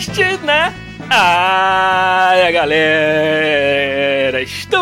Podcast, né? Ah, galera!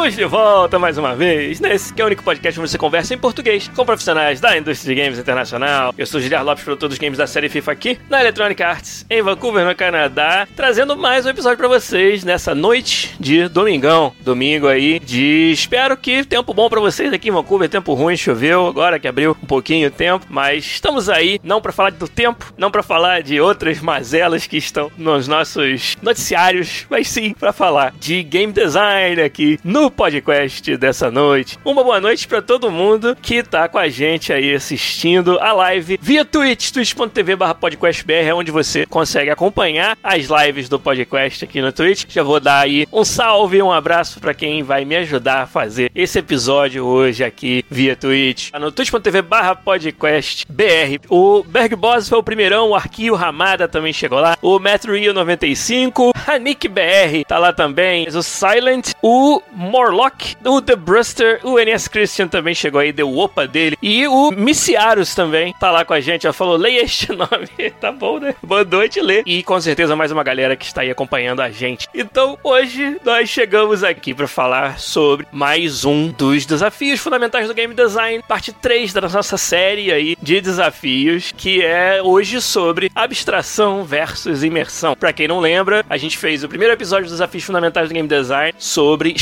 Estamos de volta mais uma vez nesse que é o único podcast onde você conversa em português com profissionais da indústria de games internacional. Eu sou Giliar Lopes, produtor dos games da série FIFA aqui na Electronic Arts, em Vancouver, no Canadá, trazendo mais um episódio para vocês nessa noite de domingão. Domingo aí de. Espero que tempo bom para vocês aqui em Vancouver, tempo ruim, choveu, agora que abriu um pouquinho o tempo, mas estamos aí, não para falar do tempo, não para falar de outras mazelas que estão nos nossos noticiários, mas sim para falar de game design aqui no podcast dessa noite. Uma boa noite para todo mundo que tá com a gente aí assistindo a live via Twitch, twitch.tv podcastbr, é onde você consegue acompanhar as lives do podcast aqui no Twitch. Já vou dar aí um salve, um abraço para quem vai me ajudar a fazer esse episódio hoje aqui via Twitch. No twitch.tv podcastbr. O Berg Boss foi o primeirão, o Arquio Ramada também chegou lá, o Metro Rio 95, a Nick BR tá lá também, o Silent, o Morlock, o The Bruster, o NS Christian também chegou aí, deu opa dele. E o Missiarus também tá lá com a gente. Ela falou: leia este nome. tá bom, né? Boa noite, lê. E com certeza mais uma galera que está aí acompanhando a gente. Então, hoje nós chegamos aqui para falar sobre mais um dos desafios fundamentais do game design, parte 3 da nossa série aí de desafios, que é hoje sobre abstração versus imersão. Para quem não lembra, a gente fez o primeiro episódio dos desafios fundamentais do game design sobre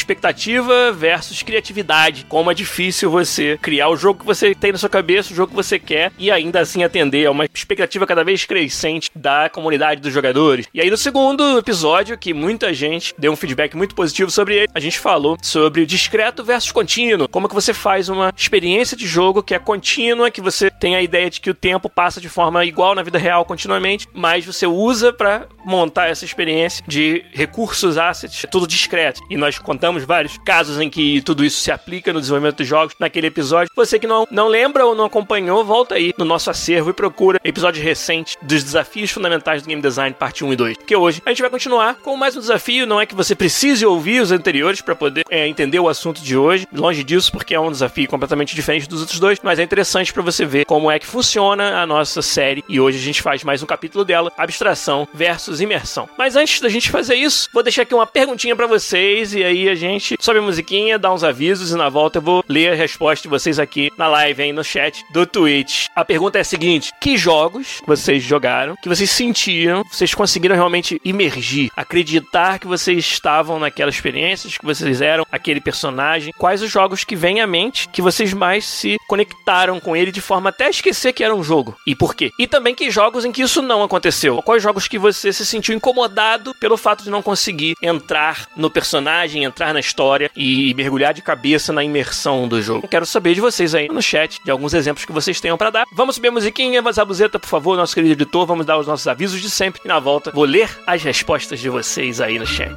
expectativa versus criatividade. Como é difícil você criar o jogo que você tem na sua cabeça, o jogo que você quer, e ainda assim atender a uma expectativa cada vez crescente da comunidade dos jogadores. E aí, no segundo episódio, que muita gente deu um feedback muito positivo sobre ele, a gente falou sobre discreto versus contínuo. Como que você faz uma experiência de jogo que é contínua, que você tem a ideia de que o tempo passa de forma igual na vida real continuamente, mas você usa para montar essa experiência de recursos, assets, tudo discreto. E nós contamos vários casos em que tudo isso se aplica no desenvolvimento dos jogos naquele episódio. Você que não, não lembra ou não acompanhou, volta aí no nosso acervo e procura episódio recente dos desafios fundamentais do game design, parte 1 e 2. Porque hoje a gente vai continuar com mais um desafio. Não é que você precise ouvir os anteriores para poder é, entender o assunto de hoje. Longe disso, porque é um desafio completamente diferente dos outros dois, mas é interessante para você ver como é que funciona a nossa série. E hoje a gente faz mais um capítulo dela: abstração versus imersão. Mas antes da gente fazer isso, vou deixar aqui uma perguntinha para vocês e aí a gente sobe a musiquinha, dá uns avisos e na volta eu vou ler a resposta de vocês aqui na live, aí no chat do Twitch. A pergunta é a seguinte: que jogos vocês jogaram, que vocês sentiram, vocês conseguiram realmente imergir, acreditar que vocês estavam naquela experiência, que vocês eram aquele personagem? Quais os jogos que vêm à mente que vocês mais se conectaram com ele de forma até esquecer que era um jogo? E por quê? E também que jogos em que isso não aconteceu? Quais jogos que você se sentiu incomodado pelo fato de não conseguir entrar no personagem, entrar na história e mergulhar de cabeça na imersão do jogo? Quero saber de vocês aí no chat, de alguns exemplos que vocês tenham para dar. Vamos subir a musiquinha, mas a buzeta, por favor, nosso querido editor, vamos dar os nossos avisos de sempre e na volta vou ler as respostas de vocês aí no chat.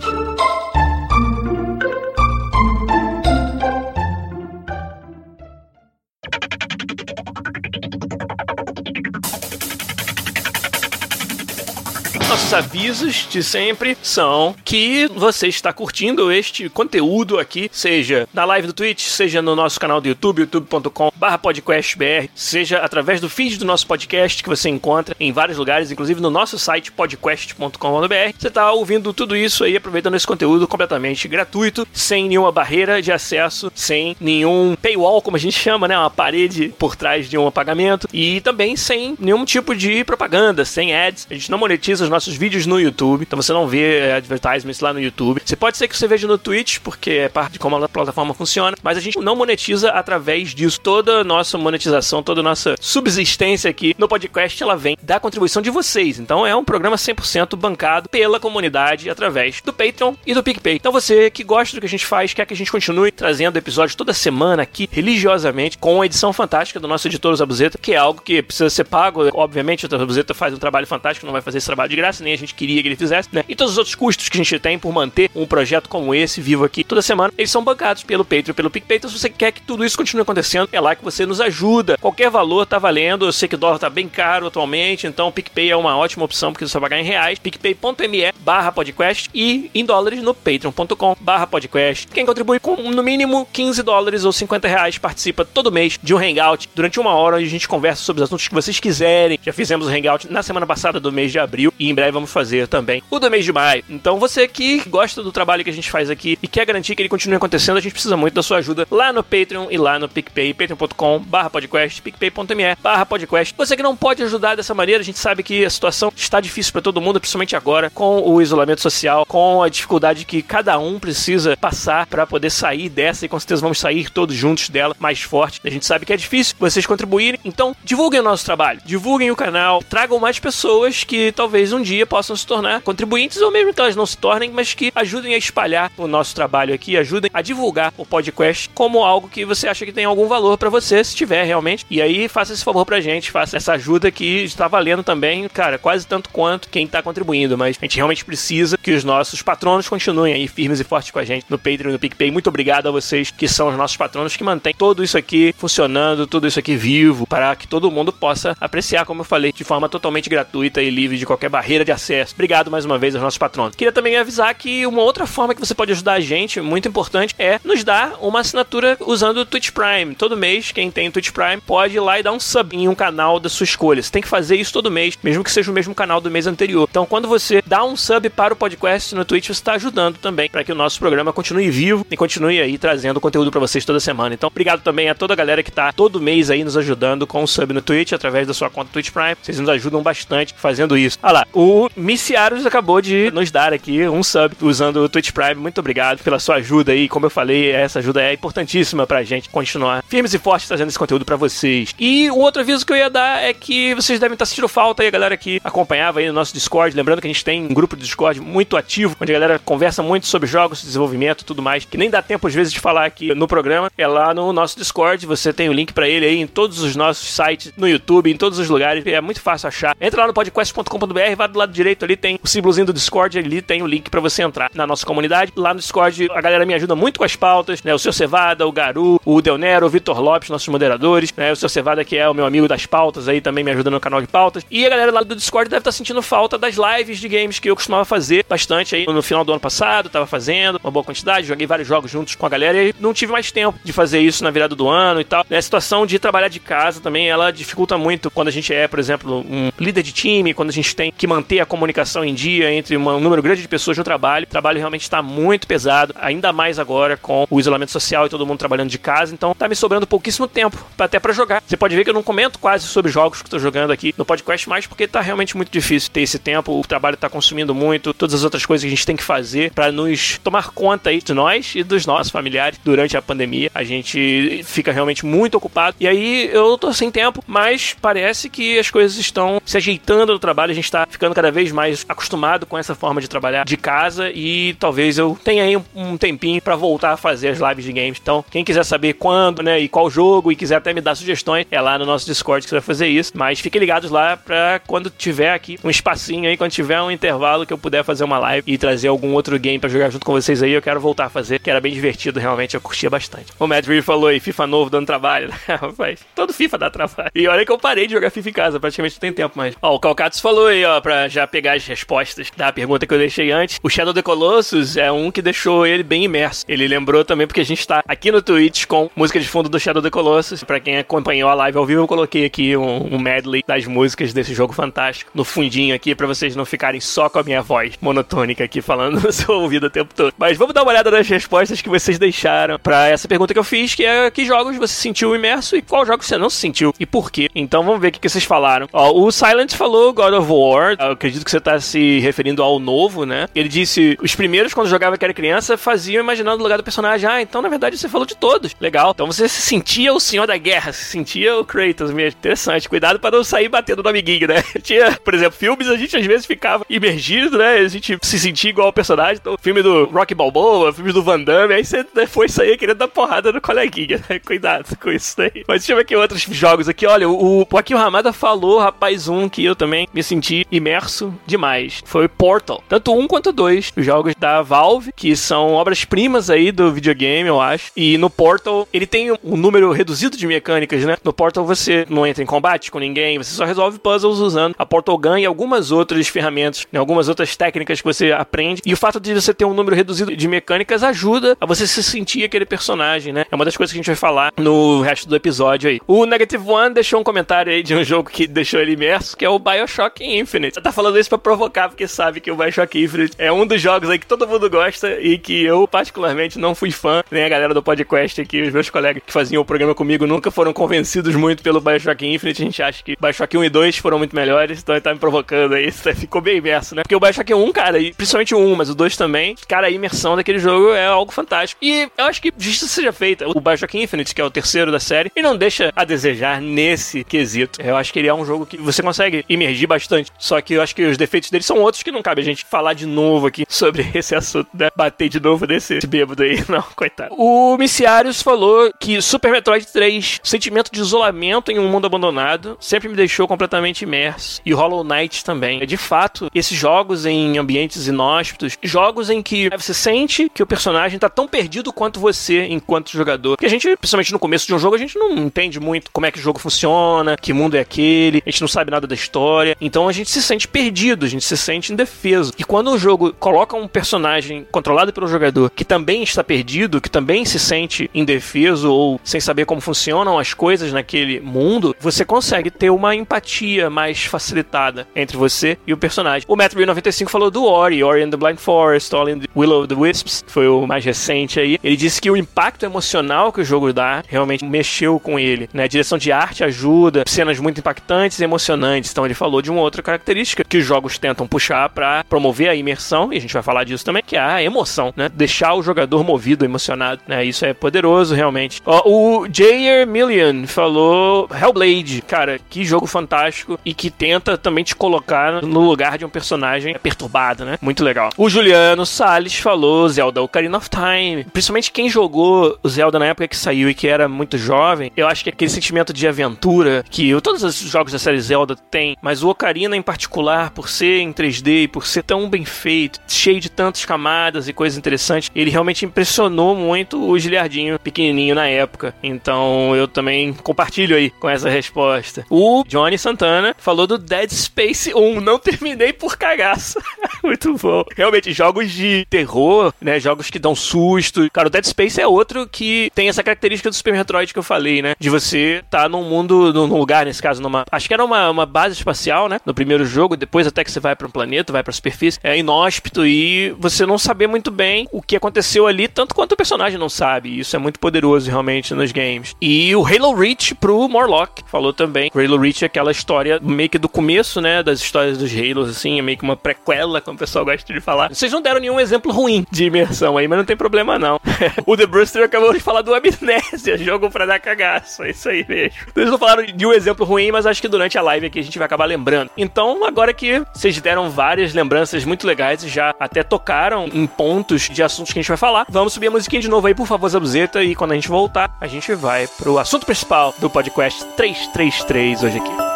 Nossos avisos de sempre são que você está curtindo este conteúdo aqui, seja na live do Twitch, seja no nosso canal do YouTube, youtube.com/podcastbr, seja através do feed do nosso podcast que você encontra em vários lugares, inclusive no nosso site podcast.com.br. Você está ouvindo tudo isso aí, aproveitando esse conteúdo completamente gratuito, sem nenhuma barreira de acesso, sem nenhum paywall, como a gente chama, né, uma parede por trás de um pagamento e também sem nenhum tipo de propaganda, sem ads. A gente não monetiza os nossos vídeos no YouTube, então você não vê é, advertisements lá no YouTube. Você pode ser que você veja no Twitch, porque é parte de como a plataforma funciona, mas a gente não monetiza através disso. Toda a nossa monetização, toda a nossa subsistência aqui no podcast, ela vem da contribuição de vocês. Então é um programa 100% bancado pela comunidade através do Patreon e do PicPay. Então você que gosta do que a gente faz, quer que a gente continue trazendo episódios toda semana aqui, religiosamente, com a edição fantástica do nosso editor Zabuzeta, que é algo que precisa ser pago. Obviamente, o Zabuzeta faz um trabalho fantástico, não vai fazer esse trabalho de graça, nem a gente queria que ele fizesse, né? E todos os outros custos que a gente tem por manter um projeto como esse vivo aqui toda semana, eles são bancados pelo Patreon, pelo PicPay. Então, se você quer que tudo isso continue acontecendo, é lá que você nos ajuda. Qualquer valor tá valendo. Eu sei que o dólar tá bem caro atualmente, então o PicPay é uma ótima opção porque você vai pagar em reais. PicPay.me barra podcast e em dólares no patreon.com barra podcast. Quem contribui com no mínimo 15 dólares ou 50 reais participa todo mês de um hangout durante uma hora onde a gente conversa sobre os assuntos que vocês quiserem. Já fizemos o hangout na semana passada do mês de abril e em breve vamos fazer também o do mês de maio. Então você que gosta do trabalho que a gente faz aqui e quer garantir que ele continue acontecendo, a gente precisa muito da sua ajuda lá no Patreon e lá no PicPay, patreon.com barra podcast, picpay.me barra podcast. Você que não pode ajudar dessa maneira, a gente sabe que a situação está difícil para todo mundo, principalmente agora, com o isolamento social, com a dificuldade que cada um precisa passar para poder sair dessa e com certeza vamos sair todos juntos dela mais forte. A gente sabe que é difícil vocês contribuírem, então divulguem o nosso trabalho, divulguem o canal, tragam mais pessoas que talvez um dia possam se tornar contribuintes ou mesmo que elas não se tornem, mas que ajudem a espalhar o nosso trabalho aqui, ajudem a divulgar o podcast como algo que você acha que tem algum valor para você, se tiver realmente. E aí faça esse favor pra gente, faça essa ajuda que está valendo também, cara, quase tanto quanto quem tá contribuindo, mas a gente realmente precisa que os nossos patronos continuem aí firmes e fortes com a gente no Patreon e no PicPay. Muito obrigado a vocês que são os nossos patronos que mantêm tudo isso aqui funcionando, tudo isso aqui vivo, para que todo mundo possa apreciar, como eu falei, de forma totalmente gratuita e livre de qualquer barreira de acesso. Obrigado mais uma vez aos nossos patronos. Queria também avisar que uma outra forma que você pode ajudar a gente, muito importante, é nos dar uma assinatura usando o Twitch Prime. Todo mês, quem tem Twitch Prime pode ir lá e dar um sub em um canal da sua escolha. Você tem que fazer isso todo mês, mesmo que seja o mesmo canal do mês anterior. Então, quando você dá um sub para o podcast no Twitch, você está ajudando também para que o nosso programa continue vivo e continue aí trazendo conteúdo para vocês toda semana. Então, obrigado também a toda a galera que está todo mês aí nos ajudando com o sub no Twitch através da sua conta Twitch Prime. Vocês nos ajudam bastante fazendo isso. Olha lá, o Missiaros acabou de nos dar aqui um sub usando o Twitch Prime. Muito obrigado pela sua ajuda aí. Como eu falei, essa ajuda é importantíssima pra gente continuar firmes e fortes trazendo esse conteúdo para vocês. E um outro aviso que eu ia dar é que vocês devem estar sentindo falta aí, a galera que acompanhava aí no nosso Discord. Lembrando que a gente tem um grupo de Discord muito ativo, onde a galera conversa muito sobre jogos, desenvolvimento tudo mais, que nem dá tempo às vezes de falar aqui no programa. É lá no nosso Discord, você tem o link para ele aí em todos os nossos sites, no YouTube, em todos os lugares. É muito fácil achar. Entra lá no podcast.com.br, vai do lado direito ali, tem o símbolozinho do Discord, ali tem o link para você entrar na nossa comunidade. Lá no Discord, a galera me ajuda muito com as pautas, né? O seu Cevada, o Garu, o Del Nero, o Vitor Lopes, nossos moderadores, né? O seu Cevada, que é o meu amigo das pautas aí, também me ajuda no canal de pautas. E a galera lá do Discord deve estar sentindo falta das lives de games que eu costumava fazer bastante aí no final do ano passado, tava fazendo uma boa quantidade, joguei vários jogos juntos com a galera e não tive mais tempo de fazer isso na virada do ano e tal. A situação de trabalhar de casa também, ela dificulta muito quando a gente é, por exemplo, um líder de time, quando a gente tem que manter a comunicação em dia entre um número grande de pessoas no trabalho. O trabalho realmente está muito pesado, ainda mais agora com o isolamento social e todo mundo trabalhando de casa, então tá me sobrando pouquíssimo tempo até para jogar. Você pode ver que eu não comento quase sobre jogos que estou jogando aqui no podcast mais porque tá realmente muito difícil ter esse tempo, o trabalho tá consumindo muito, todas as outras coisas que a gente tem que fazer para nos tomar conta aí de nós e dos nossos familiares durante a pandemia. A gente fica realmente muito ocupado e aí eu tô sem tempo, mas parece que as coisas estão se ajeitando no trabalho, a gente tá ficando cada vez mais acostumado com essa forma de trabalhar de casa e talvez eu tenha aí um tempinho para voltar a fazer as lives de games. Então, quem quiser saber quando, né, e qual jogo e quiser até me dar sugestões, é lá no nosso Discord que você vai fazer isso. Mas fiquem ligados lá pra quando tiver aqui um espacinho aí, quando tiver um intervalo que eu puder fazer uma live e trazer algum outro game para jogar junto com vocês aí, eu quero voltar a fazer, que era bem divertido, realmente, eu curtia bastante. O Matt Reed falou aí, FIFA novo dando trabalho. Rapaz, todo FIFA dá trabalho. E olha que eu parei de jogar FIFA em casa, praticamente não tem tempo mais. Ó, o Calcatos falou aí, ó, pra já pegar as respostas da pergunta que eu deixei antes. O Shadow the Colossus é um que deixou ele bem imerso. Ele lembrou também porque a gente tá aqui no Twitch com música de fundo do Shadow the Colossus. Pra quem acompanhou a live ao vivo, eu coloquei aqui um, um medley das músicas desse jogo fantástico no fundinho aqui pra vocês não ficarem só com a minha voz monotônica aqui falando no seu ouvido o tempo todo. Mas vamos dar uma olhada nas respostas que vocês deixaram pra essa pergunta que eu fiz, que é que jogos você se sentiu imerso e qual jogo você não se sentiu e por quê. Então vamos ver o que, que vocês falaram. Ó, o Silent falou God of War, é o que acredito que você tá se referindo ao novo, né? Ele disse, os primeiros, quando jogava que era criança, faziam imaginando o lugar do personagem. Ah, então na verdade você falou de todos. Legal. Então você se sentia o senhor da guerra, se sentia o Kratos mesmo. Interessante. Cuidado para não sair batendo no amiguinho, né? Tinha, por exemplo, filmes, a gente às vezes ficava imergido, né? A gente se sentia igual ao personagem. Então, filme do Rocky Balboa, filme do Van Damme, aí você foi sair querendo dar porrada no coleguinha, né? Cuidado com isso daí. Mas deixa eu ver aqui outros jogos aqui. Olha, o Joaquim Ramada falou, rapaz, um que eu também me senti imerso demais. Foi Portal. Tanto um quanto dois. Os jogos da Valve, que são obras-primas aí do videogame, eu acho. E no Portal, ele tem um número reduzido de mecânicas, né? No Portal você não entra em combate com ninguém, você só resolve puzzles usando a Portal Gun e algumas outras ferramentas, né? algumas outras técnicas que você aprende. E o fato de você ter um número reduzido de mecânicas ajuda a você se sentir aquele personagem, né? É uma das coisas que a gente vai falar no resto do episódio aí. O Negative One deixou um comentário aí de um jogo que deixou ele imerso, que é o Bioshock Infinite. Você tá falando isso pra provocar, porque sabe que o Bioshock Infinite é um dos jogos aí que todo mundo gosta e que eu, particularmente, não fui fã. Nem a galera do podcast aqui, os meus colegas que faziam o programa comigo nunca foram convencidos muito pelo Bioshock Infinite. A gente acha que Bioshock 1 e 2 foram muito melhores, então ele tá me provocando aí. Ficou bem imerso, né? Porque o Bioshock 1, cara, e principalmente o 1, mas o 2 também, cara, a imersão daquele jogo é algo fantástico. E eu acho que justiça seja feita. O Bioshock Infinite, que é o terceiro da série, e não deixa a desejar nesse quesito. Eu acho que ele é um jogo que você consegue imergir bastante. Só que eu acho que os defeitos dele são outros que não cabe a gente falar de novo aqui sobre esse assunto, né? Bater de novo nesse bêbado aí. Não, coitado. O Missiarius falou que Super Metroid 3, sentimento de isolamento em um mundo abandonado, sempre me deixou completamente imerso. E Hollow Knight também. De fato, esses jogos em ambientes inóspitos, jogos em que você sente que o personagem tá tão perdido quanto você enquanto jogador. Que a gente, principalmente no começo de um jogo, a gente não entende muito como é que o jogo funciona, que mundo é aquele, a gente não sabe nada da história. Então a gente se sente perdido, a gente se sente indefeso. E quando o jogo coloca um personagem controlado pelo jogador que também está perdido, que também se sente indefeso ou sem saber como funcionam as coisas naquele mundo, você consegue ter uma empatia mais facilitada entre você e o personagem. O Metro 95 falou do Ori, Ori and the Blind Forest, Ori and the Willow the Wisps, foi o mais recente aí. Ele disse que o impacto emocional que o jogo dá realmente mexeu com ele, né? A direção de arte ajuda, cenas muito impactantes e emocionantes. Então ele falou de uma outra característica que os jogos tentam puxar para promover a imersão, e a gente vai falar disso também, que é a emoção, né? Deixar o jogador movido, emocionado, né? Isso é poderoso, realmente. O Jair Million falou Hellblade, cara, que jogo fantástico e que tenta também te colocar no lugar de um personagem perturbado, né? Muito legal. O Juliano Salles falou Zelda Ocarina of Time. Principalmente quem jogou Zelda na época que saiu e que era muito jovem, eu acho que aquele sentimento de aventura que todos os jogos da série Zelda têm, mas o Ocarina em particular, por ser em 3D e por ser tão bem feito, cheio de tantas camadas e coisas interessantes, ele realmente impressionou muito o Giliardinho pequenininho na época. Então eu também compartilho aí com essa resposta. O Johnny Santana falou do Dead Space 1. Não terminei por cagaço. muito bom. Realmente, jogos de terror, né? Jogos que dão susto. Cara, o Dead Space é outro que tem essa característica do Super Metroid que eu falei, né? De você estar tá num mundo, num lugar, nesse caso, numa. Acho que era uma, uma base espacial, né? No primeiro jogo, depois até que você vai para um planeta, vai pra superfície. É inóspito e você não saber muito bem o que aconteceu ali, tanto quanto o personagem não sabe. Isso é muito poderoso realmente nos games. E o Halo Reach pro Morlock falou também. O Halo Reach é aquela história meio que do começo, né? Das histórias dos Halos, assim, é meio que uma prequela, como o pessoal gosta de falar. Vocês não deram nenhum exemplo ruim de imersão aí, mas não tem problema não. o The Brewster acabou de falar do Amnésia, jogo pra dar cagaço. É isso aí mesmo. Eles não falaram de um exemplo ruim, mas acho que durante a live aqui a gente vai acabar lembrando. Então, agora que vocês deram várias lembranças muito legais e já até tocaram em pontos de assuntos que a gente vai falar, vamos subir a musiquinha de novo aí, por favor, Zabuzeta, e quando a gente voltar, a gente vai pro assunto principal do podcast 333 hoje aqui.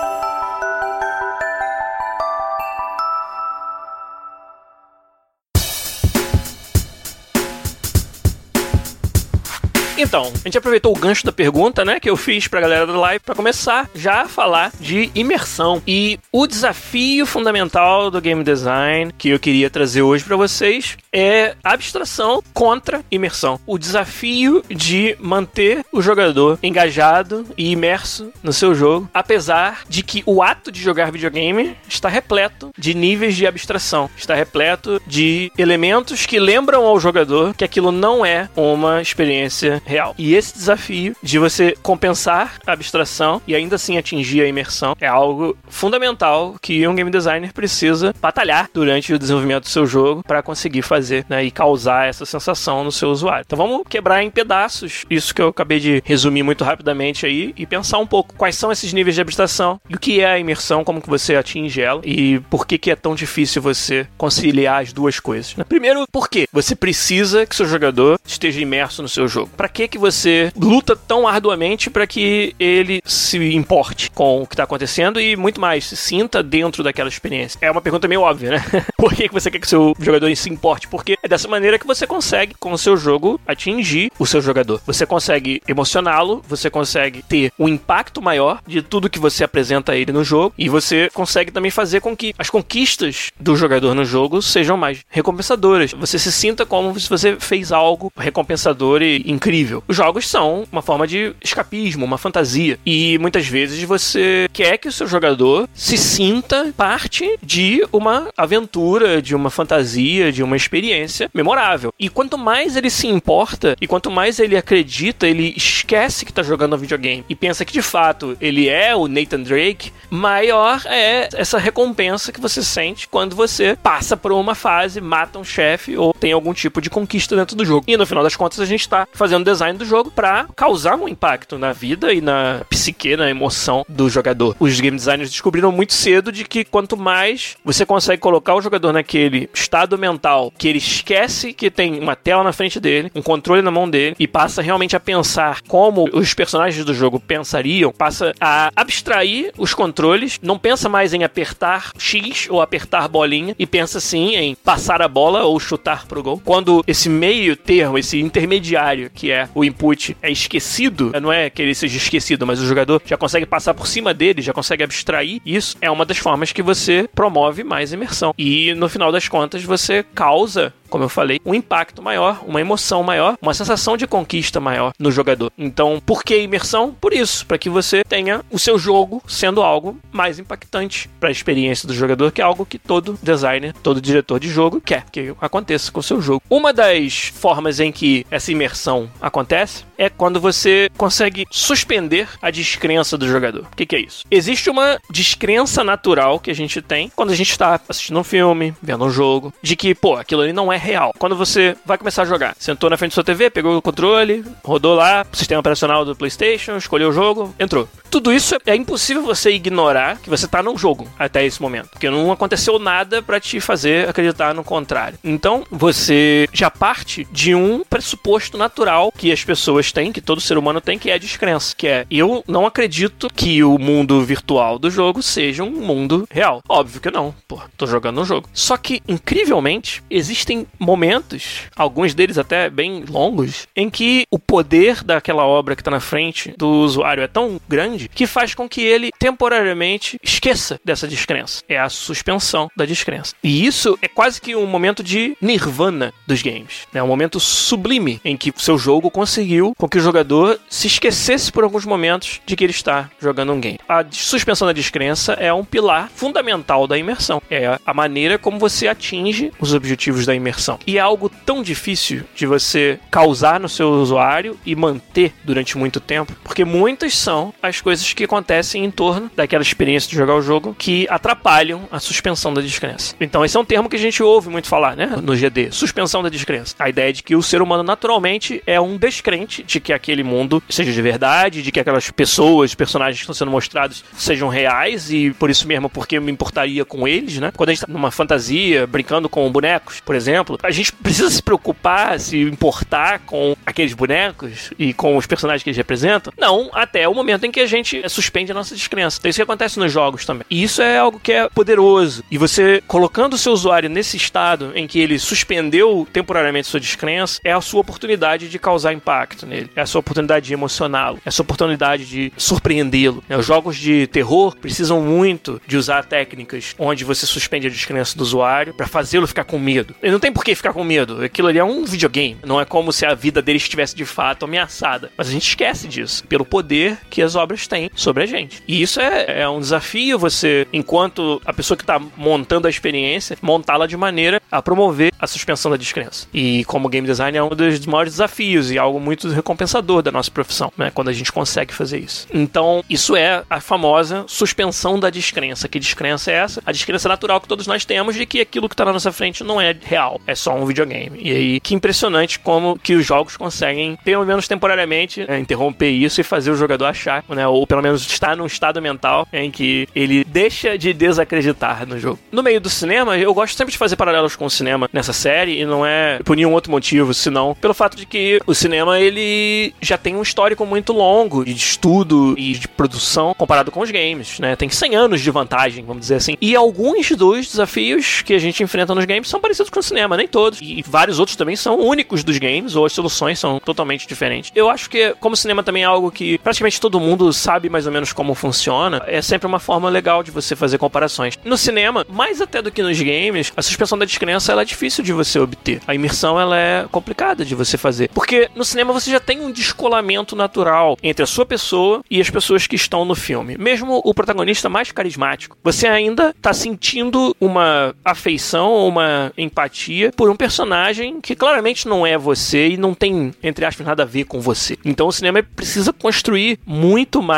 Então, a gente aproveitou o gancho da pergunta, né, que eu fiz pra galera da live para começar já a falar de imersão. E o desafio fundamental do game design que eu queria trazer hoje para vocês é abstração contra imersão. O desafio de manter o jogador engajado e imerso no seu jogo, apesar de que o ato de jogar videogame está repleto de níveis de abstração, está repleto de elementos que lembram ao jogador que aquilo não é uma experiência real. E esse desafio de você compensar a abstração e ainda assim atingir a imersão é algo fundamental que um game designer precisa batalhar durante o desenvolvimento do seu jogo para conseguir fazer né, e causar essa sensação no seu usuário. Então vamos quebrar em pedaços isso que eu acabei de resumir muito rapidamente aí e pensar um pouco quais são esses níveis de abstração e o que é a imersão, como que você atinge ela e por que, que é tão difícil você conciliar as duas coisas. Né? Primeiro, por quê? Você precisa que seu jogador esteja imerso no seu jogo. Para que que você luta tão arduamente para que ele se importe com o que está acontecendo e muito mais, se sinta dentro daquela experiência? É uma pergunta meio óbvia, né? por que, você quer que seu jogador se importe? Porque é dessa maneira que você consegue, com o seu jogo, atingir o seu jogador. Você consegue emocioná-lo, você consegue ter um impacto maior de tudo que você apresenta a ele no jogo e você consegue também fazer com que as conquistas do jogador no jogo sejam mais recompensadoras. Você se sinta como se você fez algo recompensador e incrível. Os jogos são uma forma de escapismo, uma fantasia. E muitas vezes você quer que o seu jogador se sinta parte de uma aventura, de uma fantasia, de uma experiência memorável. E quanto mais ele se importa e quanto mais ele acredita, ele esquece que está jogando um videogame e pensa que de fato ele é o Nathan Drake, maior é essa recompensa que você sente quando você passa por uma fase, mata um chefe ou tem algum tipo de conquista dentro do jogo. E no final das contas a gente está fazendo design do jogo para causar um impacto na vida e na psique, na emoção do jogador. Os game designers descobriram muito cedo de que quanto mais você consegue colocar o jogador naquele estado mental que ele esquece que tem uma tela na frente dele, um controle na mão dele e passa realmente a pensar como os personagens do jogo pensariam, passa a abstrair os controles, não pensa mais em apertar X ou apertar bolinha e pensa sim em passar a bola ou chutar pro gol. Quando esse meio termo, esse intermediário que é o input é esquecido, não é que ele seja esquecido, mas o jogador já consegue passar por cima dele, já consegue abstrair isso, é uma das formas que você promove mais imersão. E no final das contas você causa como eu falei, um impacto maior, uma emoção maior, uma sensação de conquista maior no jogador. Então, por que imersão? Por isso, para que você tenha o seu jogo sendo algo mais impactante para a experiência do jogador, que é algo que todo designer, todo diretor de jogo quer que aconteça com o seu jogo. Uma das formas em que essa imersão acontece é quando você consegue suspender a descrença do jogador. O que, que é isso? Existe uma descrença natural que a gente tem quando a gente está assistindo um filme, vendo um jogo, de que, pô, aquilo ali não é real. Quando você vai começar a jogar, sentou na frente da sua TV, pegou o controle, rodou lá, sistema operacional do PlayStation, escolheu o jogo, entrou. Tudo isso é impossível você ignorar que você tá num jogo até esse momento, porque não aconteceu nada para te fazer acreditar no contrário. Então, você já parte de um pressuposto natural que as pessoas têm, que todo ser humano tem, que é a descrença, que é eu não acredito que o mundo virtual do jogo seja um mundo real. Óbvio que não, pô, tô jogando um jogo. Só que, incrivelmente, existem momentos, alguns deles até bem longos, em que o poder daquela obra que tá na frente do usuário é tão grande que faz com que ele temporariamente esqueça dessa descrença. É a suspensão da descrença. E isso é quase que um momento de nirvana dos games. É um momento sublime em que seu jogo conseguiu com que o jogador se esquecesse por alguns momentos de que ele está jogando um game. A suspensão da descrença é um pilar fundamental da imersão. É a maneira como você atinge os objetivos da imersão. E é algo tão difícil de você causar no seu usuário e manter durante muito tempo, porque muitas são as coisas que acontecem em torno daquela experiência de jogar o jogo que atrapalham a suspensão da descrença. Então, esse é um termo que a gente ouve muito falar, né, no GD, suspensão da descrença. A ideia de que o ser humano naturalmente é um descrente de que aquele mundo seja de verdade, de que aquelas pessoas, personagens que estão sendo mostrados sejam reais e por isso mesmo porque eu me importaria com eles, né? Quando a gente tá numa fantasia, brincando com bonecos, por exemplo, a gente precisa se preocupar, se importar com aqueles bonecos e com os personagens que eles representam? Não, até o momento em que a gente suspende a nossa descrença. Então isso que acontece nos jogos também. E isso é algo que é poderoso. E você colocando o seu usuário nesse estado em que ele suspendeu temporariamente sua descrença, é a sua oportunidade de causar impacto nele. É a sua oportunidade de emocioná-lo. É a sua oportunidade de surpreendê-lo. Os jogos de terror precisam muito de usar técnicas onde você suspende a descrença do usuário para fazê-lo ficar com medo. Ele não tem por que ficar com medo. Aquilo ali é um videogame. Não é como se a vida dele estivesse de fato ameaçada. Mas a gente esquece disso. Pelo poder que as obras jogos têm sobre a gente. E isso é, é um desafio você, enquanto a pessoa que está montando a experiência, montá-la de maneira a promover a suspensão da descrença. E como game design é um dos maiores desafios e algo muito recompensador da nossa profissão, né? Quando a gente consegue fazer isso. Então, isso é a famosa suspensão da descrença. Que descrença é essa? A descrença natural que todos nós temos de que aquilo que está na nossa frente não é real, é só um videogame. E aí, que impressionante como que os jogos conseguem, pelo menos temporariamente, né, interromper isso e fazer o jogador achar, né? Ou pelo menos estar num estado mental em que ele deixa de desacreditar no jogo. No meio do cinema, eu gosto sempre de fazer paralelos com o cinema nessa série, e não é por nenhum outro motivo, senão pelo fato de que o cinema ele já tem um histórico muito longo de estudo e de produção comparado com os games, né? Tem 100 anos de vantagem, vamos dizer assim. E alguns dos desafios que a gente enfrenta nos games são parecidos com o cinema, nem todos. E vários outros também são únicos dos games, ou as soluções são totalmente diferentes. Eu acho que, como o cinema também é algo que praticamente todo mundo sabe mais ou menos como funciona, é sempre uma forma legal de você fazer comparações. No cinema, mais até do que nos games, a suspensão da descrença ela é difícil de você obter. A imersão ela é complicada de você fazer. Porque no cinema você já tem um descolamento natural entre a sua pessoa e as pessoas que estão no filme. Mesmo o protagonista mais carismático, você ainda está sentindo uma afeição, uma empatia por um personagem que claramente não é você e não tem, entre aspas, nada a ver com você. Então o cinema precisa construir muito mais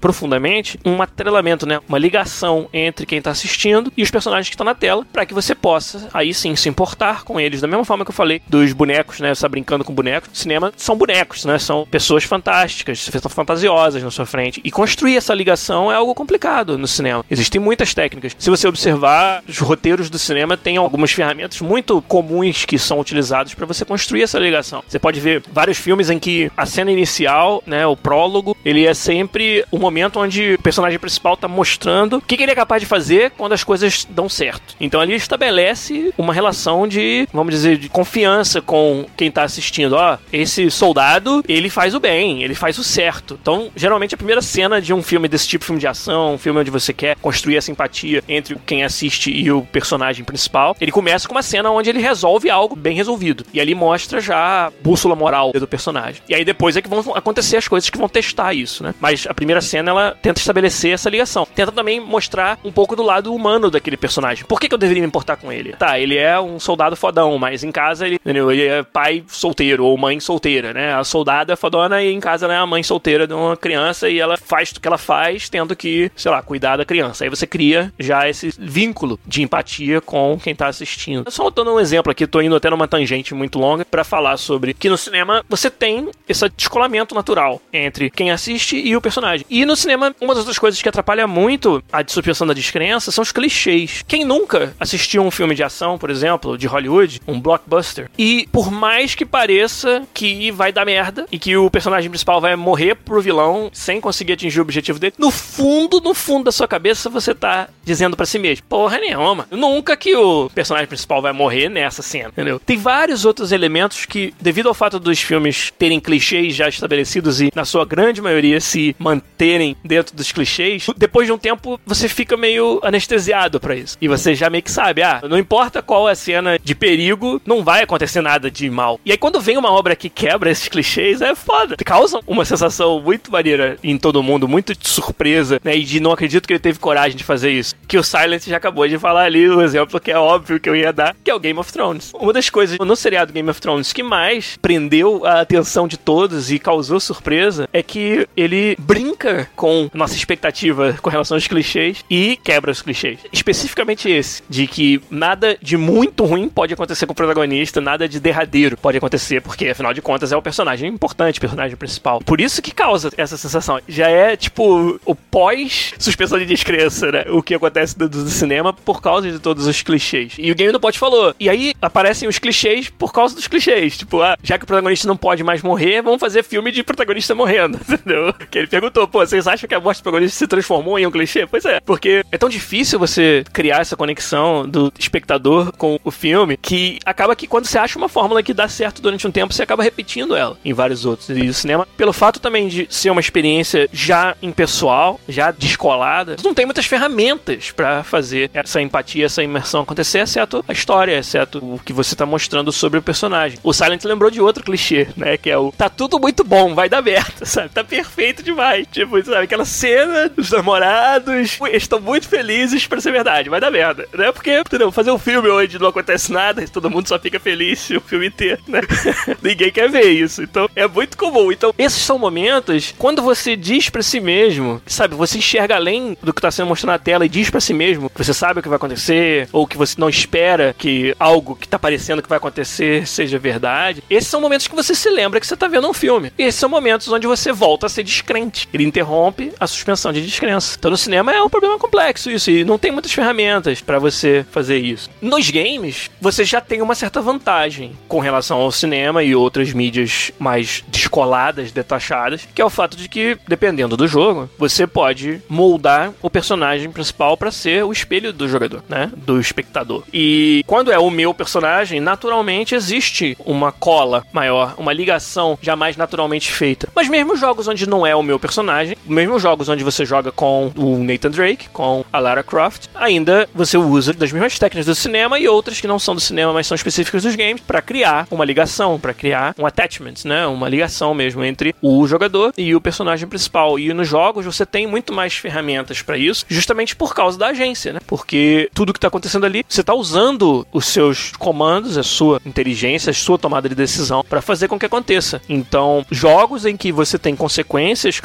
profundamente um atrelamento, né? Uma ligação entre quem está assistindo e os personagens que estão na tela, para que você possa aí sim se importar com eles. Da mesma forma que eu falei dos bonecos, né? Você tá brincando com bonecos. Cinema são bonecos, né? São pessoas fantásticas, fantasiosas na sua frente. E construir essa ligação é algo complicado no cinema. Existem muitas técnicas. Se você observar, os roteiros do cinema têm algumas ferramentas muito comuns que são utilizadas para você construir essa ligação. Você pode ver vários filmes em que a cena inicial, né, o prólogo, ele é sempre o momento onde o personagem principal está mostrando o que, que ele é capaz de fazer quando as coisas dão certo. Então ali estabelece uma relação de, vamos dizer, de confiança com quem está assistindo. Ó, esse soldado, ele faz o bem, ele faz o certo. Então, geralmente a primeira cena de um filme desse tipo, filme de ação, um filme onde você quer construir a simpatia entre quem assiste e o personagem principal, ele começa com uma cena onde ele resolve algo bem resolvido. E ali mostra já a bússola moral do personagem. E aí depois é que vão acontecer as coisas que vão testar isso, né? Mas a primeira cena ela tenta estabelecer essa ligação. Tenta também mostrar um pouco do lado humano daquele personagem. Por que, que eu deveria me importar com ele? Tá, ele é um soldado fodão, mas em casa ele, entendeu? ele é pai solteiro ou mãe solteira, né? A soldada é fodona e em casa ela é a mãe solteira de uma criança e ela faz o que ela faz, tendo que, sei lá, cuidar da criança. Aí você cria já esse vínculo de empatia com quem tá assistindo. Só dando um exemplo aqui, tô indo até numa tangente muito longa para falar sobre que no cinema você tem esse descolamento natural entre quem assiste e o personagem. E no cinema, uma das outras coisas que atrapalha muito a suspensão da descrença são os clichês. Quem nunca assistiu um filme de ação, por exemplo, de Hollywood, um blockbuster, e por mais que pareça que vai dar merda e que o personagem principal vai morrer pro vilão sem conseguir atingir o objetivo dele, no fundo, no fundo da sua cabeça, você tá dizendo para si mesmo: porra nenhuma, nunca que o personagem principal vai morrer nessa cena, entendeu? Tem vários outros elementos que, devido ao fato dos filmes terem clichês já estabelecidos e, na sua grande maioria, se manterem dentro dos clichês, depois de um tempo você fica meio anestesiado para isso. E você já meio que sabe, ah, não importa qual é a cena de perigo, não vai acontecer nada de mal. E aí quando vem uma obra que quebra esses clichês, é foda. Causa uma sensação muito maneira em todo mundo, muito de surpresa, né? E de não acredito que ele teve coragem de fazer isso. Que o Silent já acabou de falar ali o exemplo que é óbvio que eu ia dar, que é o Game of Thrones. Uma das coisas no seriado Game of Thrones que mais prendeu a atenção de todos e causou surpresa é que ele brinca com nossa expectativa com relação aos clichês e quebra os clichês. Especificamente esse, de que nada de muito ruim pode acontecer com o protagonista, nada de derradeiro pode acontecer, porque afinal de contas é o personagem importante, o personagem principal. Por isso que causa essa sensação. Já é tipo o pós suspensão de descrença, né? O que acontece do, do cinema por causa de todos os clichês. E o Game do Pod falou. E aí aparecem os clichês por causa dos clichês. Tipo, ah, já que o protagonista não pode mais morrer, vamos fazer filme de protagonista morrendo, entendeu? Que ele perguntou, pô, vocês acham que a morte do protagonista se transformou em um clichê? Pois é, porque é tão difícil você criar essa conexão do espectador com o filme que acaba que quando você acha uma fórmula que dá certo durante um tempo, você acaba repetindo ela em vários outros. E o cinema, pelo fato também de ser uma experiência já impessoal, já descolada, não tem muitas ferramentas para fazer essa empatia, essa imersão acontecer, exceto a história, exceto o que você tá mostrando sobre o personagem. O Silent lembrou de outro clichê, né? Que é o tá tudo muito bom, vai dar merda, sabe? Tá perfeito demais vai. Tipo, sabe, aquela cena dos namorados estão muito felizes pra ser verdade. Vai dar merda, né? Porque, entendeu? Fazer um filme onde não acontece nada todo mundo só fica feliz o filme inteiro, né? Ninguém quer ver isso. Então, é muito comum. Então, esses são momentos quando você diz pra si mesmo, sabe, você enxerga além do que tá sendo mostrado na tela e diz pra si mesmo que você sabe o que vai acontecer ou que você não espera que algo que tá parecendo que vai acontecer seja verdade. Esses são momentos que você se lembra que você tá vendo um filme. E esses são momentos onde você volta a ser descrente. Ele interrompe a suspensão de descrença. Então no cinema é um problema complexo isso e não tem muitas ferramentas para você fazer isso. Nos games, você já tem uma certa vantagem com relação ao cinema e outras mídias mais descoladas, detachadas, que é o fato de que, dependendo do jogo, você pode moldar o personagem principal para ser o espelho do jogador, né? Do espectador. E quando é o meu personagem, naturalmente existe uma cola maior, uma ligação jamais naturalmente feita. Mas mesmo jogos onde não é o meu personagem, mesmo jogos onde você joga com o Nathan Drake, com a Lara Croft, ainda você usa das mesmas técnicas do cinema e outras que não são do cinema, mas são específicas dos games, para criar uma ligação, para criar um attachment, né? Uma ligação mesmo entre o jogador e o personagem principal. E nos jogos você tem muito mais ferramentas para isso, justamente por causa da agência, né? Porque tudo que tá acontecendo ali, você tá usando os seus comandos, a sua inteligência, a sua tomada de decisão para fazer com que aconteça. Então, jogos em que você tem consequências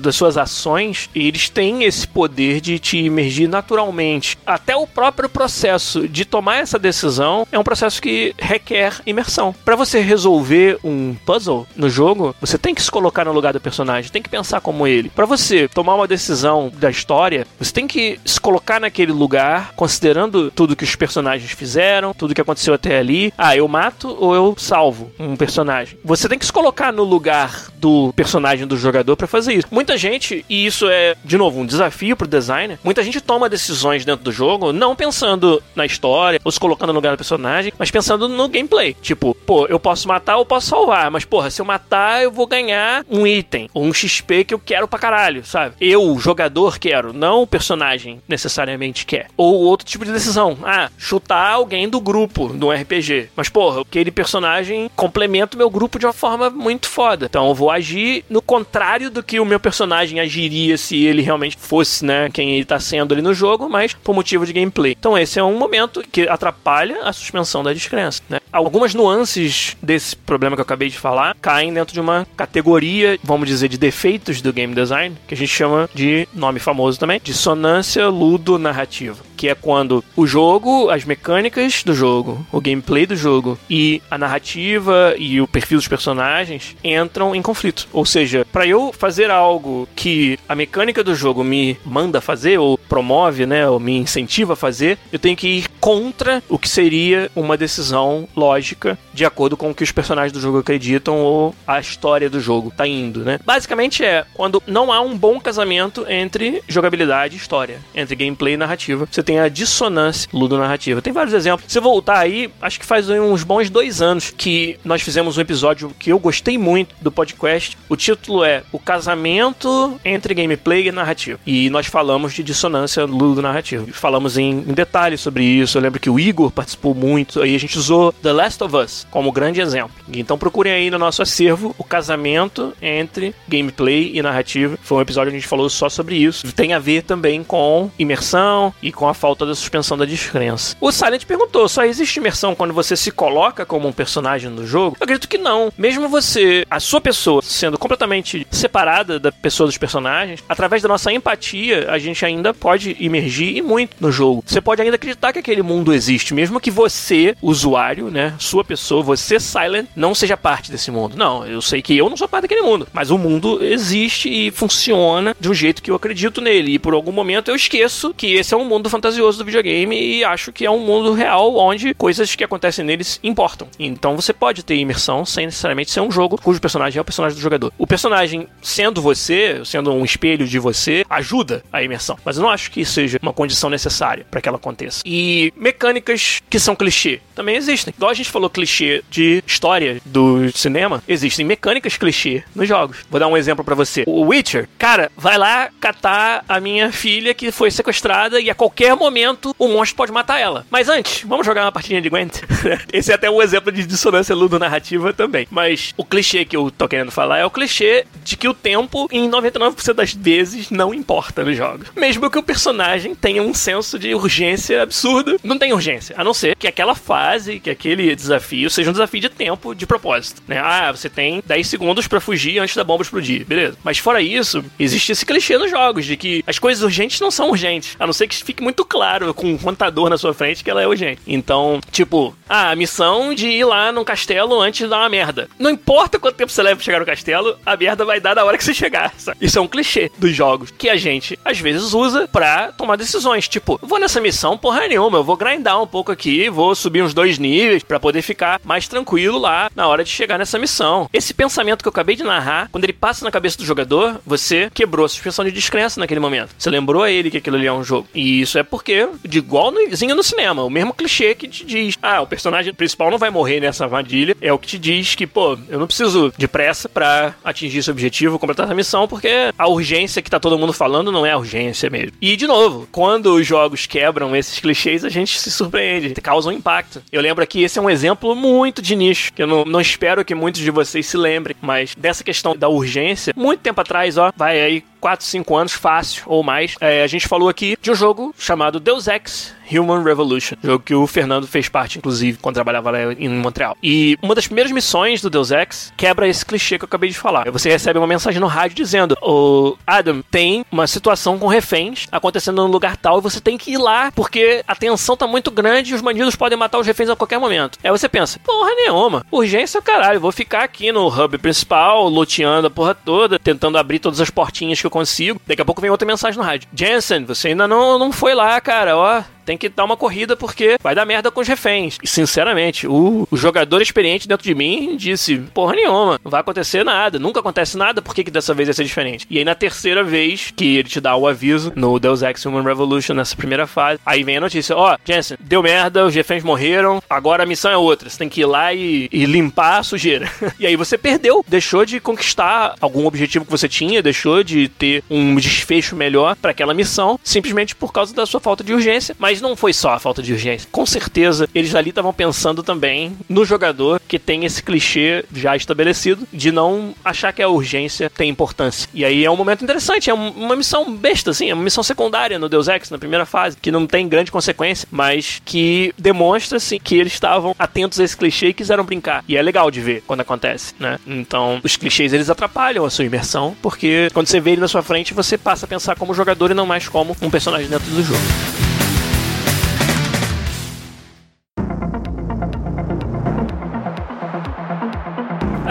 das suas ações, eles têm esse poder de te imergir naturalmente. Até o próprio processo de tomar essa decisão é um processo que requer imersão. Para você resolver um puzzle no jogo, você tem que se colocar no lugar do personagem, tem que pensar como ele. Para você tomar uma decisão da história, você tem que se colocar naquele lugar, considerando tudo que os personagens fizeram, tudo que aconteceu até ali. Ah, eu mato ou eu salvo um personagem. Você tem que se colocar no lugar do personagem do jogador para fazer isso. Muita gente, e isso é, de novo, um desafio pro designer, muita gente toma decisões dentro do jogo não pensando na história ou se colocando no lugar do personagem, mas pensando no gameplay. Tipo, pô, eu posso matar ou posso salvar, mas porra, se eu matar, eu vou ganhar um item ou um XP que eu quero pra caralho, sabe? Eu, jogador, quero, não o personagem necessariamente quer. Ou outro tipo de decisão. Ah, chutar alguém do grupo do RPG. Mas, porra, aquele personagem complementa o meu grupo de uma forma muito foda. Então eu vou agir no contrário do que o meu personagem agiria se ele realmente fosse, né, quem ele tá sendo ali no jogo, mas por motivo de gameplay. Então esse é um momento que atrapalha a suspensão da descrença, né? Algumas nuances desse problema que eu acabei de falar caem dentro de uma categoria, vamos dizer, de defeitos do game design, que a gente chama de nome famoso também, dissonância ludo-narrativa, que é quando o jogo, as mecânicas do jogo, o gameplay do jogo e a narrativa e o perfil dos personagens entram em conflito. Ou seja, para eu fazer algo que a mecânica do jogo me manda fazer ou promove, né, ou me incentiva a fazer, eu tenho que ir contra o que seria uma decisão lógica de acordo com o que os personagens do jogo acreditam ou a história do jogo tá indo, né? Basicamente é quando não há um bom casamento entre jogabilidade e história, entre gameplay e narrativa. Você tem a dissonância ludo-narrativa. Tem vários exemplos. Se voltar aí, acho que faz uns bons dois anos que nós fizemos um episódio que eu gostei muito do podcast. O título é O Casamento entre Gameplay e Narrativa. E nós falamos de dissonância ludo-narrativa. Falamos em, em detalhes sobre isso. Eu lembro que o Igor participou muito. Aí a gente usou The Last of Us como grande exemplo. Então procurem aí no nosso acervo o casamento entre gameplay e narrativa. Foi um episódio que a gente falou só sobre isso. Tem a ver também com imersão e com a falta da suspensão da descrença. O Silent perguntou: só existe imersão quando você se coloca como um personagem no jogo? Eu acredito que não. Mesmo você, a sua pessoa, sendo completamente separada da pessoa dos personagens, através da nossa empatia, a gente ainda pode imergir e muito no jogo. Você pode ainda acreditar que aquele mundo existe, mesmo que você, usuário, né, sua pessoa, você, Silent, não seja parte desse mundo. Não, eu sei que eu não sou parte daquele mundo, mas o mundo existe e funciona de um jeito que eu acredito nele. E por algum momento eu esqueço que esse é um mundo fantasioso do videogame e acho que é um mundo real onde coisas que acontecem neles importam. Então você pode ter imersão sem necessariamente ser um jogo cujo personagem é o personagem do jogador. O personagem sendo você, sendo um espelho de você, ajuda a imersão. Mas eu não acho que isso seja uma condição necessária para que ela aconteça. E mecânicas que são clichê. Também existem. Igual a gente falou clichê de história do cinema, existem mecânicas clichê nos jogos. Vou dar um exemplo para você. O Witcher, cara, vai lá catar a minha filha que foi sequestrada e a qualquer momento o monstro pode matar ela. Mas antes, vamos jogar uma partidinha de Gwent? Esse é até um exemplo de dissonância ludo-narrativa também. Mas o clichê que eu tô querendo falar é o clichê de que o tempo, em 99% das vezes, não importa nos jogos. Mesmo que o personagem tenha um senso de urgência absurdo, não tem urgência. A não ser que aquela fase, que aquele desafio seja um desafio de tempo de propósito. Né? Ah, você tem 10 segundos para fugir antes da bomba explodir. Beleza. Mas fora isso, existe esse clichê nos jogos de que as coisas urgentes não são urgentes. A não ser que fique muito claro com um contador na sua frente que ela é urgente. Então, tipo, ah, a missão de ir lá num castelo antes de dar uma merda. Não importa quanto tempo você leva pra chegar no castelo, a merda vai dar na hora que você chegar. Sabe? Isso é um clichê dos jogos que a gente, às vezes, usa pra tomar decisões. Tipo, vou nessa missão, porra nenhuma, eu vou grindar um pouco aqui, vou subir uns dois níveis para poder ficar mais tranquilo lá na hora de chegar nessa missão. Esse pensamento que eu acabei de narrar, quando ele passa na cabeça do jogador, você quebrou a suspensão de descrença naquele momento. Você lembrou a ele que aquilo ali é um jogo. E isso é porque, de igualzinho no cinema, o mesmo clichê que te diz: ah, o personagem principal não vai morrer nessa armadilha, é o que te diz que, pô, eu não preciso de pressa para atingir esse objetivo, completar essa missão, porque a urgência que tá todo mundo falando não é a urgência mesmo. E, de novo, quando os jogos quebram esses clichês, a gente se surpreende, causa um impacto. Eu lembro aqui, esse é um exemplo muito de nicho, que eu não, não espero que muitos de vocês se lembrem, mas dessa questão da urgência, muito tempo atrás, ó, vai aí 4, 5 anos, fácil ou mais, é, a gente falou aqui de um jogo chamado Deus Ex Human Revolution, jogo que o Fernando fez parte, inclusive, quando trabalhava lá em Montreal. E uma das primeiras missões do Deus Ex quebra esse clichê que eu acabei de falar. Você recebe uma mensagem no rádio dizendo: O Adam tem uma situação com reféns acontecendo num lugar tal e você tem que ir lá porque a tensão tá muito grande e os bandidos podem matar os reféns a qualquer momento. Aí você pensa: Porra nenhuma, urgência caralho, vou ficar aqui no hub principal, loteando a porra toda, tentando abrir todas as portinhas que eu consigo. Daqui a pouco vem outra mensagem no rádio: Jensen, você ainda não, não foi lá, cara, ó tem que dar uma corrida porque vai dar merda com os reféns. E, sinceramente, o, o jogador experiente dentro de mim disse: porra nenhuma, não vai acontecer nada, nunca acontece nada, por que, que dessa vez vai ser diferente? E aí, na terceira vez que ele te dá o aviso no Deus Ex Human Revolution, nessa primeira fase, aí vem a notícia: ó, oh, Jensen, deu merda, os reféns morreram, agora a missão é outra, você tem que ir lá e, e limpar a sujeira. e aí você perdeu, deixou de conquistar algum objetivo que você tinha, deixou de ter um desfecho melhor para aquela missão, simplesmente por causa da sua falta de urgência, mas mas não foi só a falta de urgência. Com certeza, eles ali estavam pensando também no jogador que tem esse clichê já estabelecido de não achar que a urgência tem importância. E aí é um momento interessante, é uma missão besta, assim, é uma missão secundária no Deus Ex, na primeira fase, que não tem grande consequência, mas que demonstra, assim, que eles estavam atentos a esse clichê e quiseram brincar. E é legal de ver quando acontece, né? Então, os clichês, eles atrapalham a sua imersão, porque quando você vê ele na sua frente, você passa a pensar como jogador e não mais como um personagem dentro do jogo.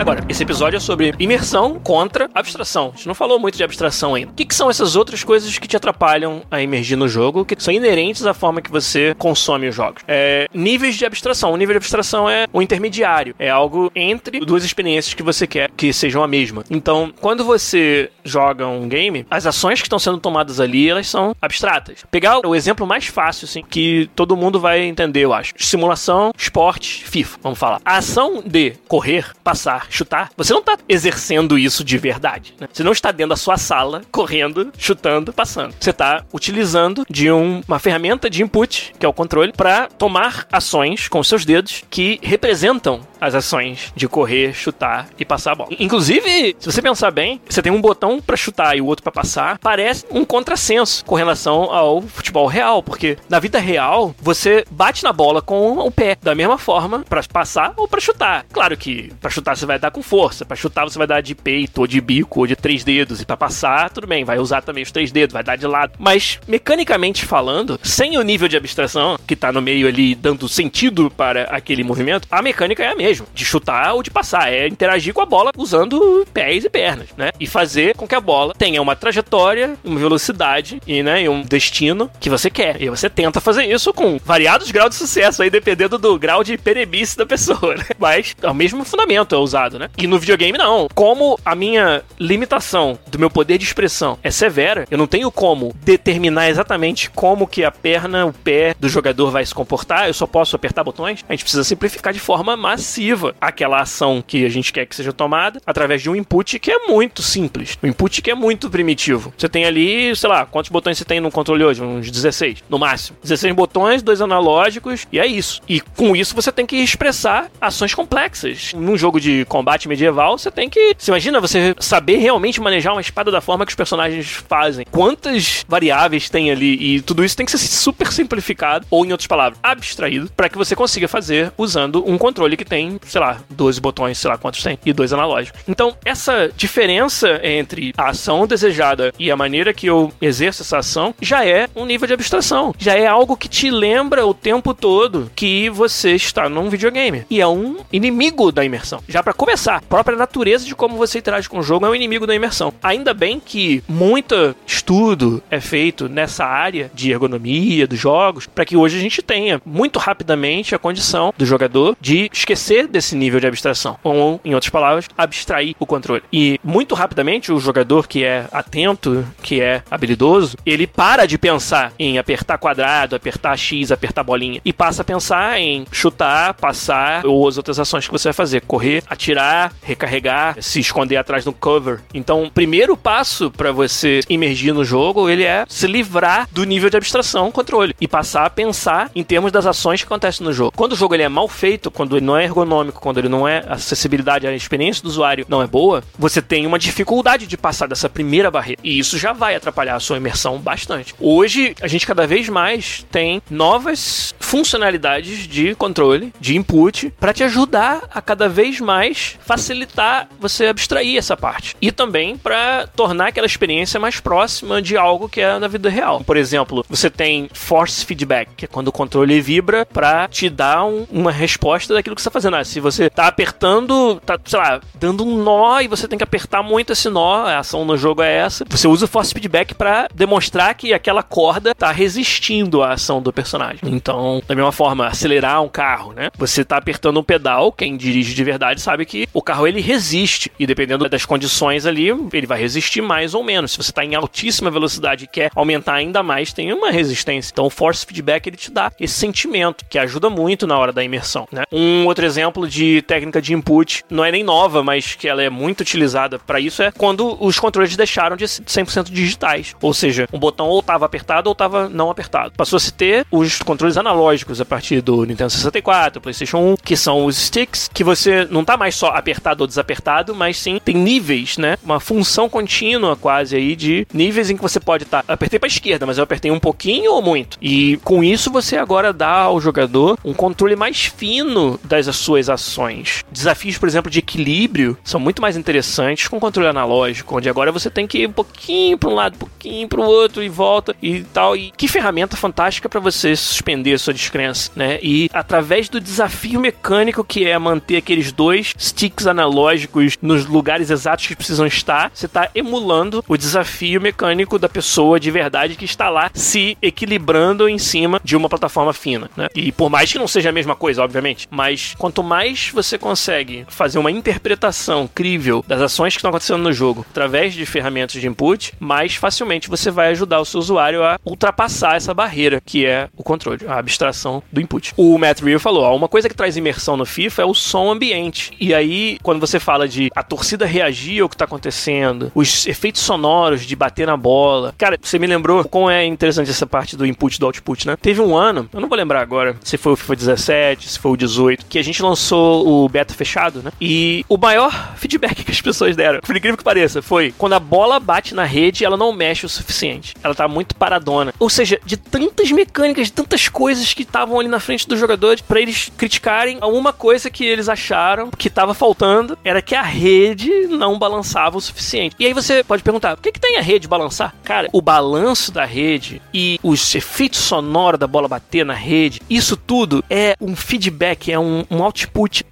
Agora, esse episódio é sobre imersão contra abstração. A gente não falou muito de abstração ainda. O que, que são essas outras coisas que te atrapalham a emergir no jogo, que são inerentes à forma que você consome os jogos? É, níveis de abstração. O nível de abstração é o intermediário. É algo entre duas experiências que você quer que sejam a mesma. Então, quando você joga um game, as ações que estão sendo tomadas ali, elas são abstratas. Pegar o exemplo mais fácil, assim, que todo mundo vai entender, eu acho. Simulação, esporte, FIFA, vamos falar. A ação de correr, passar, chutar, você não está exercendo isso de verdade. Né? Você não está dentro da sua sala, correndo, chutando, passando. Você está utilizando de um, uma ferramenta de input, que é o controle, para tomar ações com seus dedos que representam as ações de correr, chutar e passar a bola. Inclusive, se você pensar bem, você tem um botão para chutar e o outro para passar, parece um contrassenso com relação ao futebol real, porque na vida real você bate na bola com o pé da mesma forma para passar ou para chutar. Claro que para chutar você vai dar com força, para chutar você vai dar de peito ou de bico ou de três dedos e para passar tudo bem, vai usar também os três dedos, vai dar de lado. Mas mecanicamente falando, sem o nível de abstração que tá no meio ali dando sentido para aquele movimento, a mecânica é a mesma mesmo, de chutar ou de passar, é interagir com a bola usando pés e pernas, né? E fazer com que a bola tenha uma trajetória, uma velocidade e, né, e um destino que você quer. E você tenta fazer isso com variados graus de sucesso aí, dependendo do grau de peremice da pessoa, né? Mas é o mesmo fundamento é usado, né? E no videogame, não. Como a minha limitação do meu poder de expressão é severa, eu não tenho como determinar exatamente como que a perna, o pé do jogador vai se comportar, eu só posso apertar botões. A gente precisa simplificar de forma massiva aquela ação que a gente quer que seja tomada através de um input que é muito simples. Um input que é muito primitivo. Você tem ali, sei lá, quantos botões você tem no controle hoje? Uns 16, no máximo. 16 botões, dois analógicos, e é isso. E com isso você tem que expressar ações complexas. Num jogo de combate medieval, você tem que. Você imagina você saber realmente manejar uma espada da forma que os personagens fazem. Quantas variáveis tem ali? E tudo isso tem que ser super simplificado, ou em outras palavras, abstraído, para que você consiga fazer usando um controle que tem, sei lá, 12 botões, sei lá quantos tem, e dois analógicos. Então, essa diferença entre a ação desejada e a maneira que eu exerço essa ação já é um nível de abstração. Já é algo que te lembra o tempo todo que você está num videogame. E é um inimigo da imersão. Já para começar, a própria natureza de como você interage com o jogo é um inimigo da imersão. Ainda bem que muito estudo é feito nessa área de ergonomia dos jogos para que hoje a gente tenha muito rapidamente a condição do jogador de esquecer desse nível de abstração. Ou, em outras palavras, abstrair o controle. E muito rapidamente o jogador que é atento, que é habilidoso, ele para de pensar em apertar quadrado, apertar X, apertar bolinha e passa a pensar em chutar, passar ou as outras ações que você vai fazer, correr, atirar, recarregar, se esconder atrás do cover. Então, o primeiro passo para você imergir no jogo, ele é se livrar do nível de abstração controle e passar a pensar em termos das ações que acontecem no jogo. Quando o jogo ele é mal feito, quando ele não é ergonômico, quando ele não é acessibilidade, a experiência do usuário não é boa, você tem uma dificuldade de passar dessa primeira barreira. E isso já vai atrapalhar a sua imersão bastante. Hoje, a gente cada vez mais tem novas funcionalidades de controle, de input, para te ajudar a cada vez mais facilitar você abstrair essa parte. E também para tornar aquela experiência mais próxima de algo que é na vida real. Por exemplo, você tem force feedback, que é quando o controle vibra para te dar um, uma resposta daquilo que você está fazendo. Ah, se você tá apertando, tá, sei lá, dando um nó e você tem que apertar muito esse nó, a ação no jogo é essa, você usa o force feedback para demonstrar que aquela corda tá resistindo à ação do personagem. Então, da mesma forma, acelerar um carro, né? Você tá apertando um pedal, quem dirige de verdade sabe que o carro ele resiste e dependendo das condições ali, ele vai resistir mais ou menos. Se você tá em altíssima velocidade e quer aumentar ainda mais, tem uma resistência. Então, o force feedback ele te dá esse sentimento que ajuda muito na hora da imersão, né? Um outro exemplo de técnica de input, não é nem nova, mas que ela é muito utilizada para isso é quando os controles deixaram de ser 100% digitais, ou seja, um botão ou estava apertado ou estava não apertado. Passou a se ter os controles analógicos a partir do Nintendo 64, PlayStation 1, que são os sticks, que você não tá mais só apertado ou desapertado, mas sim tem níveis, né? Uma função contínua quase aí de níveis em que você pode estar. Tá, apertei para esquerda, mas eu apertei um pouquinho ou muito. E com isso você agora dá ao jogador um controle mais fino das suas ações. Desafios, por exemplo, de equilíbrio são muito mais interessantes com controle analógico, onde agora você tem que ir um pouquinho para um lado, um pouquinho para o outro e volta e tal. E que ferramenta fantástica para você suspender a sua descrença, né? E através do desafio mecânico que é manter aqueles dois sticks analógicos nos lugares exatos que precisam estar, você está emulando o desafio mecânico da pessoa de verdade que está lá se equilibrando em cima de uma plataforma fina, né? E por mais que não seja a mesma coisa, obviamente, mas quanto mais você consegue fazer uma interpretação crível das ações que estão acontecendo no jogo através de ferramentas de input, mais facilmente você vai ajudar o seu usuário a ultrapassar essa barreira que é o controle, a abstração do input. O Matt Real falou, uma coisa que traz imersão no FIFA é o som ambiente. E aí, quando você fala de a torcida reagir ao que está acontecendo, os efeitos sonoros de bater na bola. Cara, você me lembrou como é interessante essa parte do input do output, né? Teve um ano, eu não vou lembrar agora se foi o FIFA 17, se foi o 18, que a gente lançou o beta fechado, né? E o maior feedback que as pessoas deram, por incrível que pareça, foi quando a bola bate na rede, ela não mexe o suficiente. Ela tá muito paradona. Ou seja, de tantas mecânicas, de tantas coisas que estavam ali na frente dos jogadores, para eles criticarem, uma coisa que eles acharam que tava faltando era que a rede não balançava o suficiente. E aí você pode perguntar, por que, que tem a rede balançar? Cara, o balanço da rede e os efeitos sonoros da bola bater na rede, isso tudo é um feedback, é um, um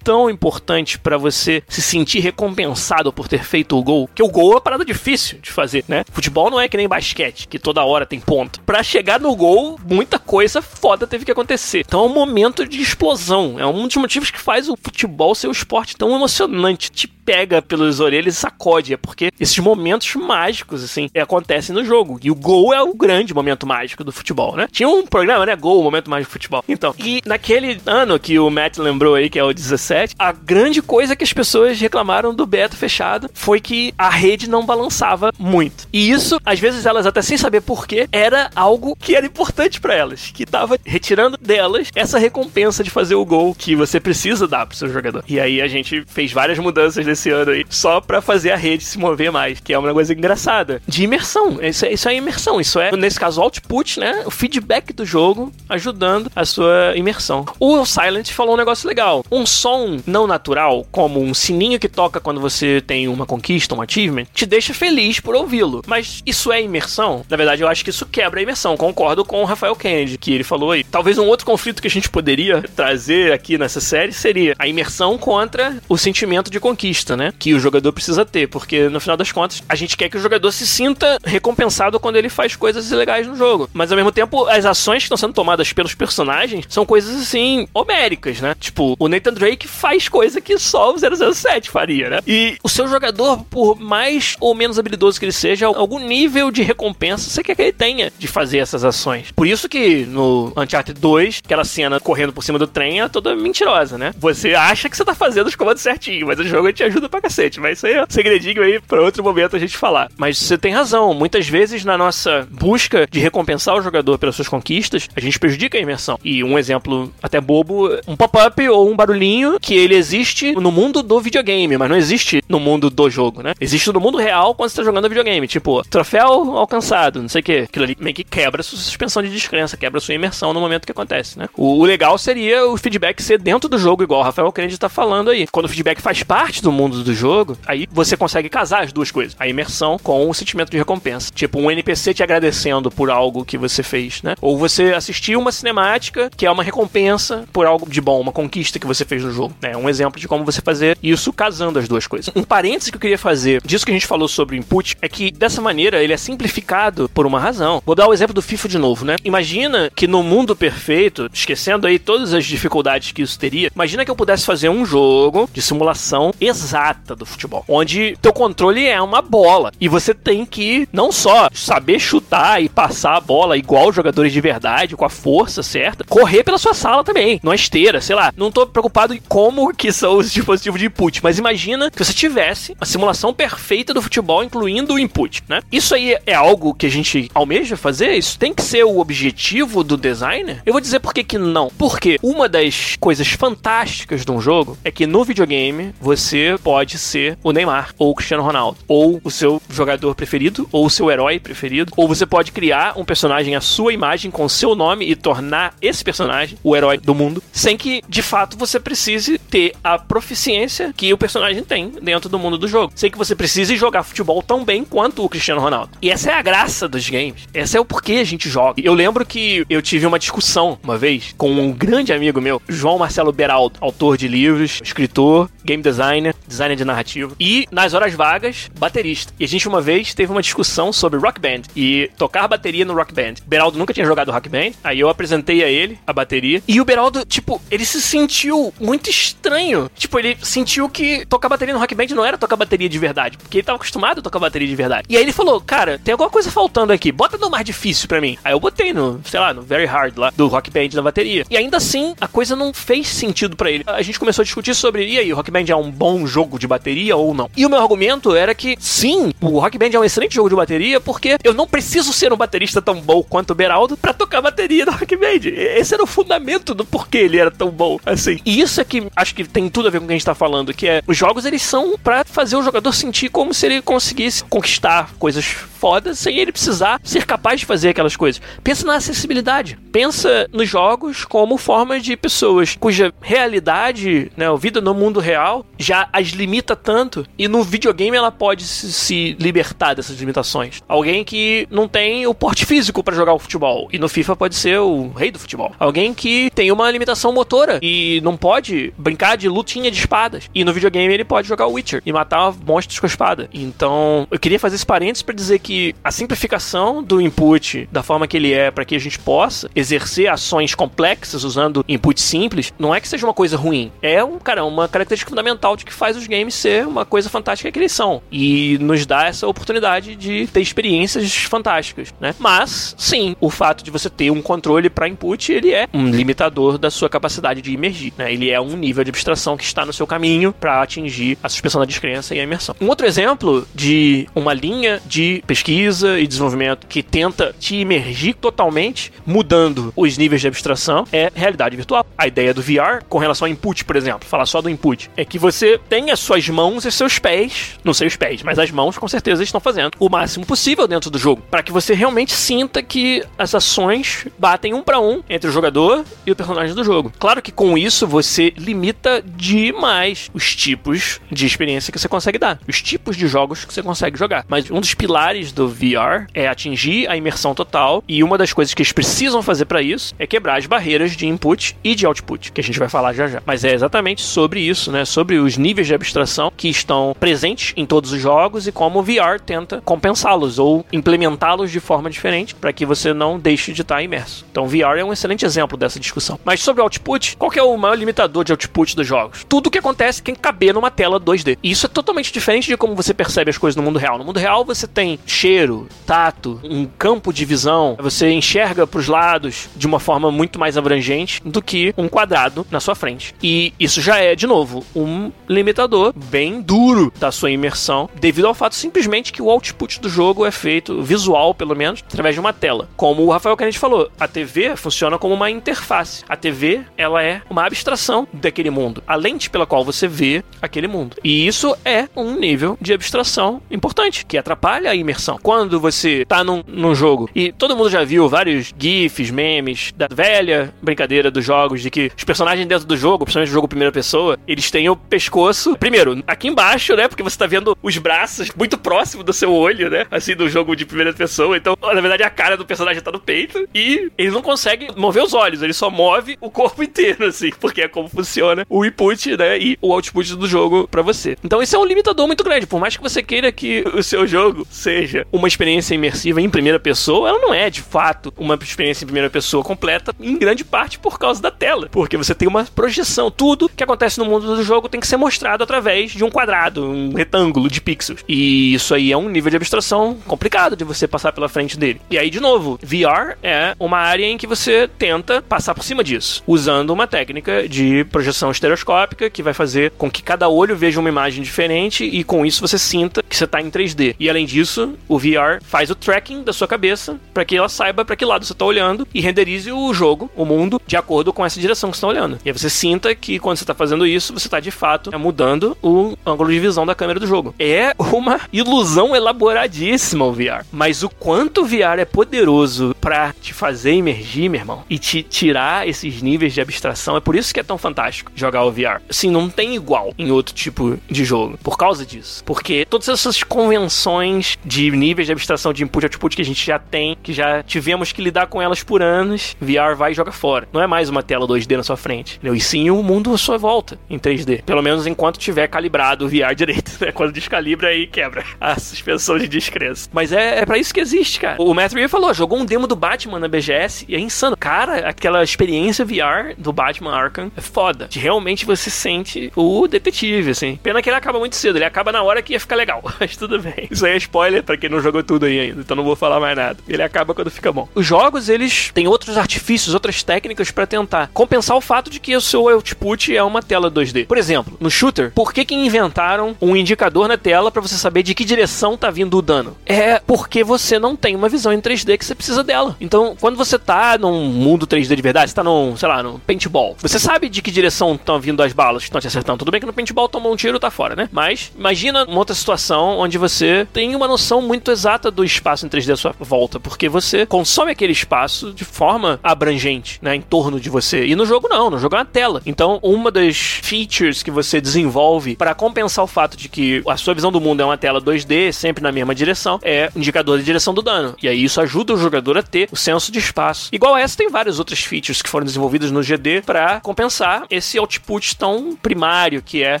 tão importante para você se sentir recompensado por ter feito o gol, que o gol é uma parada difícil de fazer, né? Futebol não é que nem basquete, que toda hora tem ponto. Para chegar no gol, muita coisa foda teve que acontecer. Então é um momento de explosão. É um dos motivos que faz o futebol ser um esporte tão emocionante. Te pega pelas orelhas e sacode. É porque esses momentos mágicos, assim, acontecem no jogo. E o gol é o grande momento mágico do futebol, né? Tinha um programa, né? Gol, momento mágico do futebol. Então, e naquele ano que o Matt lembrou aí, que é o 17, a grande coisa que as pessoas reclamaram do beta fechado foi que a rede não balançava muito. E isso, às vezes elas até sem saber porquê, era algo que era importante para elas, que tava retirando delas essa recompensa de fazer o gol que você precisa dar pro seu jogador. E aí a gente fez várias mudanças desse ano aí, só para fazer a rede se mover mais, que é uma coisa engraçada. De imersão. Isso é, isso é imersão. Isso é, nesse caso, output, né? O feedback do jogo ajudando a sua imersão. O Silent falou um negócio legal. Um som não natural, como um sininho que toca quando você tem uma conquista, um achievement, te deixa feliz por ouvi-lo. Mas isso é imersão? Na verdade, eu acho que isso quebra a imersão. Concordo com o Rafael Kennedy, que ele falou aí. Talvez um outro conflito que a gente poderia trazer aqui nessa série seria a imersão contra o sentimento de conquista, né? Que o jogador precisa ter, porque no final das contas, a gente quer que o jogador se sinta recompensado quando ele faz coisas legais no jogo. Mas ao mesmo tempo, as ações que estão sendo tomadas pelos personagens são coisas assim, homéricas, né? Tipo, o Nathan Drake faz coisa que só o 007 faria, né? E o seu jogador, por mais ou menos habilidoso que ele seja, algum nível de recompensa você quer que ele tenha de fazer essas ações. Por isso que no Uncharted 2, aquela cena correndo por cima do trem é toda mentirosa, né? Você acha que você tá fazendo os comandos certinho, mas o jogo te ajuda pra cacete. Mas isso aí é um segredinho aí pra outro momento a gente falar. Mas você tem razão. Muitas vezes na nossa busca de recompensar o jogador pelas suas conquistas, a gente prejudica a imersão. E um exemplo até bobo, um pop-up ou um barulhinho que ele existe no mundo do videogame, mas não existe no mundo do jogo, né? Existe no mundo real quando você tá jogando videogame. Tipo, troféu alcançado, não sei o que. Aquilo ali meio que quebra a sua suspensão de descrença, quebra a sua imersão no momento que acontece, né? O, legal seria o feedback ser dentro do jogo, igual o Rafael Kennedy tá falando aí. Quando o feedback faz parte do mundo do jogo, aí você consegue casar as duas coisas. A imersão com o sentimento de recompensa. Tipo, um NPC te agradecendo por algo que você fez, né? Ou você assistir uma cinemática que é uma recompensa por algo de bom, uma conquista que você fez no jogo. É um exemplo de como você fazer isso casando as duas coisas. Um parênteses que eu queria fazer disso que a gente falou sobre o input é que dessa maneira ele é simplificado por uma razão. Vou dar o exemplo do FIFA de novo, né? Imagina que no mundo perfeito, esquecendo aí todas as dificuldades que isso teria, imagina que eu pudesse fazer um jogo de simulação exata do futebol, onde teu controle é uma bola e você tem que não só saber chutar e passar a bola igual os jogadores de verdade, com a força certa, correr pela sua sala também, numa esteira, sei lá. Não tô preocupado em como que são os dispositivos de input, mas imagina que você tivesse a simulação perfeita do futebol, incluindo o input, né? Isso aí é algo que a gente almeja fazer? Isso tem que ser o objetivo do designer? Eu vou dizer por que que não. Porque uma das coisas fantásticas de um jogo é que no videogame você pode ser o Neymar, ou o Cristiano Ronaldo, ou o seu jogador preferido, ou o seu herói preferido, ou você pode criar um personagem à sua imagem com seu nome e tornar esse personagem o herói do mundo, sem que de fato você precise ter a proficiência que o personagem tem dentro do mundo do jogo. Sem que você precise jogar futebol tão bem quanto o Cristiano Ronaldo. E essa é a graça dos games. Essa é o porquê a gente joga. Eu lembro que eu tive uma discussão uma vez com um grande amigo meu, João Marcelo Beraldo, autor de livros, escritor, game designer, designer de narrativa e nas horas vagas, baterista. E a gente uma vez teve uma discussão sobre rock band e tocar bateria no rock band. Beraldo nunca tinha jogado rock band, aí eu apresentei a ele a bateria e o Beraldo, tipo, ele se sentiu muito estranho. Tipo, ele sentiu que tocar bateria no rock band não era tocar bateria de verdade, porque ele tava acostumado a tocar bateria de verdade. E aí ele falou: "Cara, tem alguma coisa faltando aqui. Bota no mais difícil para mim". Aí eu botei no, sei lá, no very hard lá do rock band na bateria. E ainda assim, a coisa não fez sentido para ele. A gente começou a discutir sobre, e aí, Rock Band é um bom jogo de bateria ou não? E o meu argumento era que, sim, o Rock Band é um excelente jogo de bateria porque eu não preciso ser um baterista tão bom quanto o Beraldo para tocar bateria no Rock Band. Esse era o fundamento do porquê ele era tão bom, assim. E isso é que acho que tem tudo a ver com o que a gente tá falando, que é, os jogos, eles são para fazer o jogador sentir como se ele conseguisse conquistar coisas foda sem ele precisar ser capaz de fazer aquelas coisas. Pensa na acessibilidade. Pensa nos jogos como forma de pessoas cuja realidade, né, a vida no mundo real já as limita tanto e no videogame ela pode se, se libertar dessas limitações. Alguém que não tem o porte físico para jogar o futebol e no FIFA pode ser o rei do futebol. Alguém que tem uma limitação motora e não pode brincar de lutinha de espadas e no videogame ele pode jogar o Witcher e matar monstros com a espada. Então, eu queria fazer esse parênteses para dizer que a simplificação do input da forma que ele é para que a gente possa exercer ações complexas usando input simples, não é que seja uma coisa ruim. É um, cara, uma característica fundamental de que faz os games ser uma coisa fantástica que eles são e nos dá essa oportunidade de ter experiências fantásticas, né? Mas, sim, o fato de você ter um controle para input, ele é um limitador da sua capacidade de imergir, né? Ele é um nível de abstração que está no seu caminho para atingir a suspensão da descrença e a imersão. Um outro exemplo de uma linha de pesquisa e desenvolvimento que tenta te imergir totalmente, mudando os níveis de abstração, é realidade virtual. A ideia do VR com relação ao input, por exemplo, falar só do input, é que você tem as suas mãos e seus pés, não sei os pés, mas as mãos com certeza estão fazendo o máximo possível dentro do jogo, para que você realmente sinta que as ações batem um para um entre o jogador e o personagem do jogo. Claro que com isso você limita demais os tipos de experiência que você consegue dar, os tipos de jogos que você consegue jogar. Mas um dos pilares do VR é atingir a imersão total e uma das coisas que eles precisam fazer para isso é quebrar as barreiras de input e de output, que a gente vai falar já já. Mas é exatamente sobre isso, né? Sobre os níveis de abstração que estão presentes em todos os jogos e como o VR tenta compensá-los ou implementá-los de forma diferente para que você não deixe de estar imerso. Então, VR é um excelente exemplo dessa discussão. Mas sobre output, qual é o maior limitador de output dos jogos? Tudo que acontece tem que caber numa tela 2D. E isso é totalmente diferente de como você percebe as coisas no mundo real. No mundo real, você tem cheiro, tato, um campo de visão, você enxerga para os lados de uma forma muito mais abrangente do que um quadrado na sua frente. E isso já é, de novo, um limitador bem duro da sua imersão, devido ao fato simplesmente que o output do jogo é feito, visual pelo menos, através de uma tela. Como o Rafael Kennedy falou, a TV funciona como uma interface. A TV, ela é uma abstração daquele mundo, a lente pela qual você vê aquele mundo. E isso é um nível de abstração importante, que atrapalha a imersão. Quando você tá num, num jogo, e todo mundo já viu vários GIFs, memes, da velha brincadeira dos jogos, de que os personagens dentro do jogo, principalmente o jogo primeira pessoa, eles têm o pescoço, primeiro, aqui embaixo, né? Porque você tá vendo os braços muito próximo do seu olho, né? Assim, do jogo de primeira pessoa. Então, na verdade, a cara do personagem tá no peito e ele não consegue mover os olhos, ele só move o corpo inteiro, assim, porque é como funciona o input, né? E o output do jogo para você. Então, esse é um limitador muito grande. Por mais que você queira que o seu jogo seja uma experiência imersiva em primeira pessoa, ela não é, de fato, uma experiência em primeira pessoa completa, em grande parte por causa da tela. Porque você tem uma projeção. Tudo que acontece no mundo do jogo tem que ser mostrado através de um quadrado, um retângulo de pixels. E isso aí é um nível de abstração complicado de você passar pela frente dele. E aí, de novo, VR é uma área em que você tenta passar por cima disso, usando uma técnica de projeção estereoscópica que vai fazer com que cada olho veja uma imagem diferente e com isso você sinta que você está em 3D. E além disso, o VR faz o tracking da sua cabeça para que ela saiba para que lado você está olhando e renderize o jogo, o mundo, de acordo com essa direção que você está olhando. E aí você sinta que quando você está fazendo isso, você está de fato mudando o ângulo de visão da câmera do jogo. É uma ilusão elaboradíssima o VR. Mas o quanto o VR é poderoso para te fazer emergir, meu irmão, e te tirar esses níveis de abstração, é por isso que é tão fantástico jogar o VR. Assim, não tem igual em outro tipo de jogo. Por causa disso. Porque todas essas convenções de níveis de abstração de input e output que a gente já tem, que já tivemos que lidar com elas por anos, VR vai e joga fora. Não é mais uma tela 2D na sua frente. Entendeu? E sim o mundo à sua volta em 3D. Pelo menos enquanto tiver calibrado o VR direito. Né? Quando descalibra aí quebra a suspensão de descrença. Mas é, é para isso que existe, cara. O Matt Reeves falou, jogou um demo do Batman na BGS e é insano. Cara, aquela experiência VR do Batman Arkham é foda. De realmente você sente o detetive, assim. Pena que ele acaba muito cedo. Ele acaba na hora que ia ficar legal. Mas tudo bem. Isso aí é spoiler pra quem não jogou tudo aí ainda. Então não vou falar mais nada. Ele acaba quando fica bom. Os jogos, eles têm outros artifícios, outras técnicas para tentar compensar o fato de que o seu output é uma tela 2D. Por exemplo, no shooter, por que que inventaram um indicador na tela para você saber de que direção tá vindo o dano? É porque você não tem uma visão em 3D que você precisa dela. Então, quando você tá num mundo 3D de verdade, você tá num, sei lá, no paintball, você sabe de que direção estão vindo as balas que estão te acertando. Tudo bem que no paintball tomou um tiro tá fora, né? Mas imagina uma outra situação onde você tem uma noção muito exata do espaço em 3D à sua volta, porque você consome aquele espaço de forma abrangente, né, em torno de você. E no jogo não, no jogo é uma tela. Então, uma das features que você desenvolve para compensar o fato de que a sua visão do mundo é uma tela 2D, sempre na mesma direção, é indicador de direção do dano. E aí isso ajuda o jogador a ter o senso de espaço. Igual a essa, tem várias outras features que foram desenvolvidas no GD para compensar esse output tão primário que é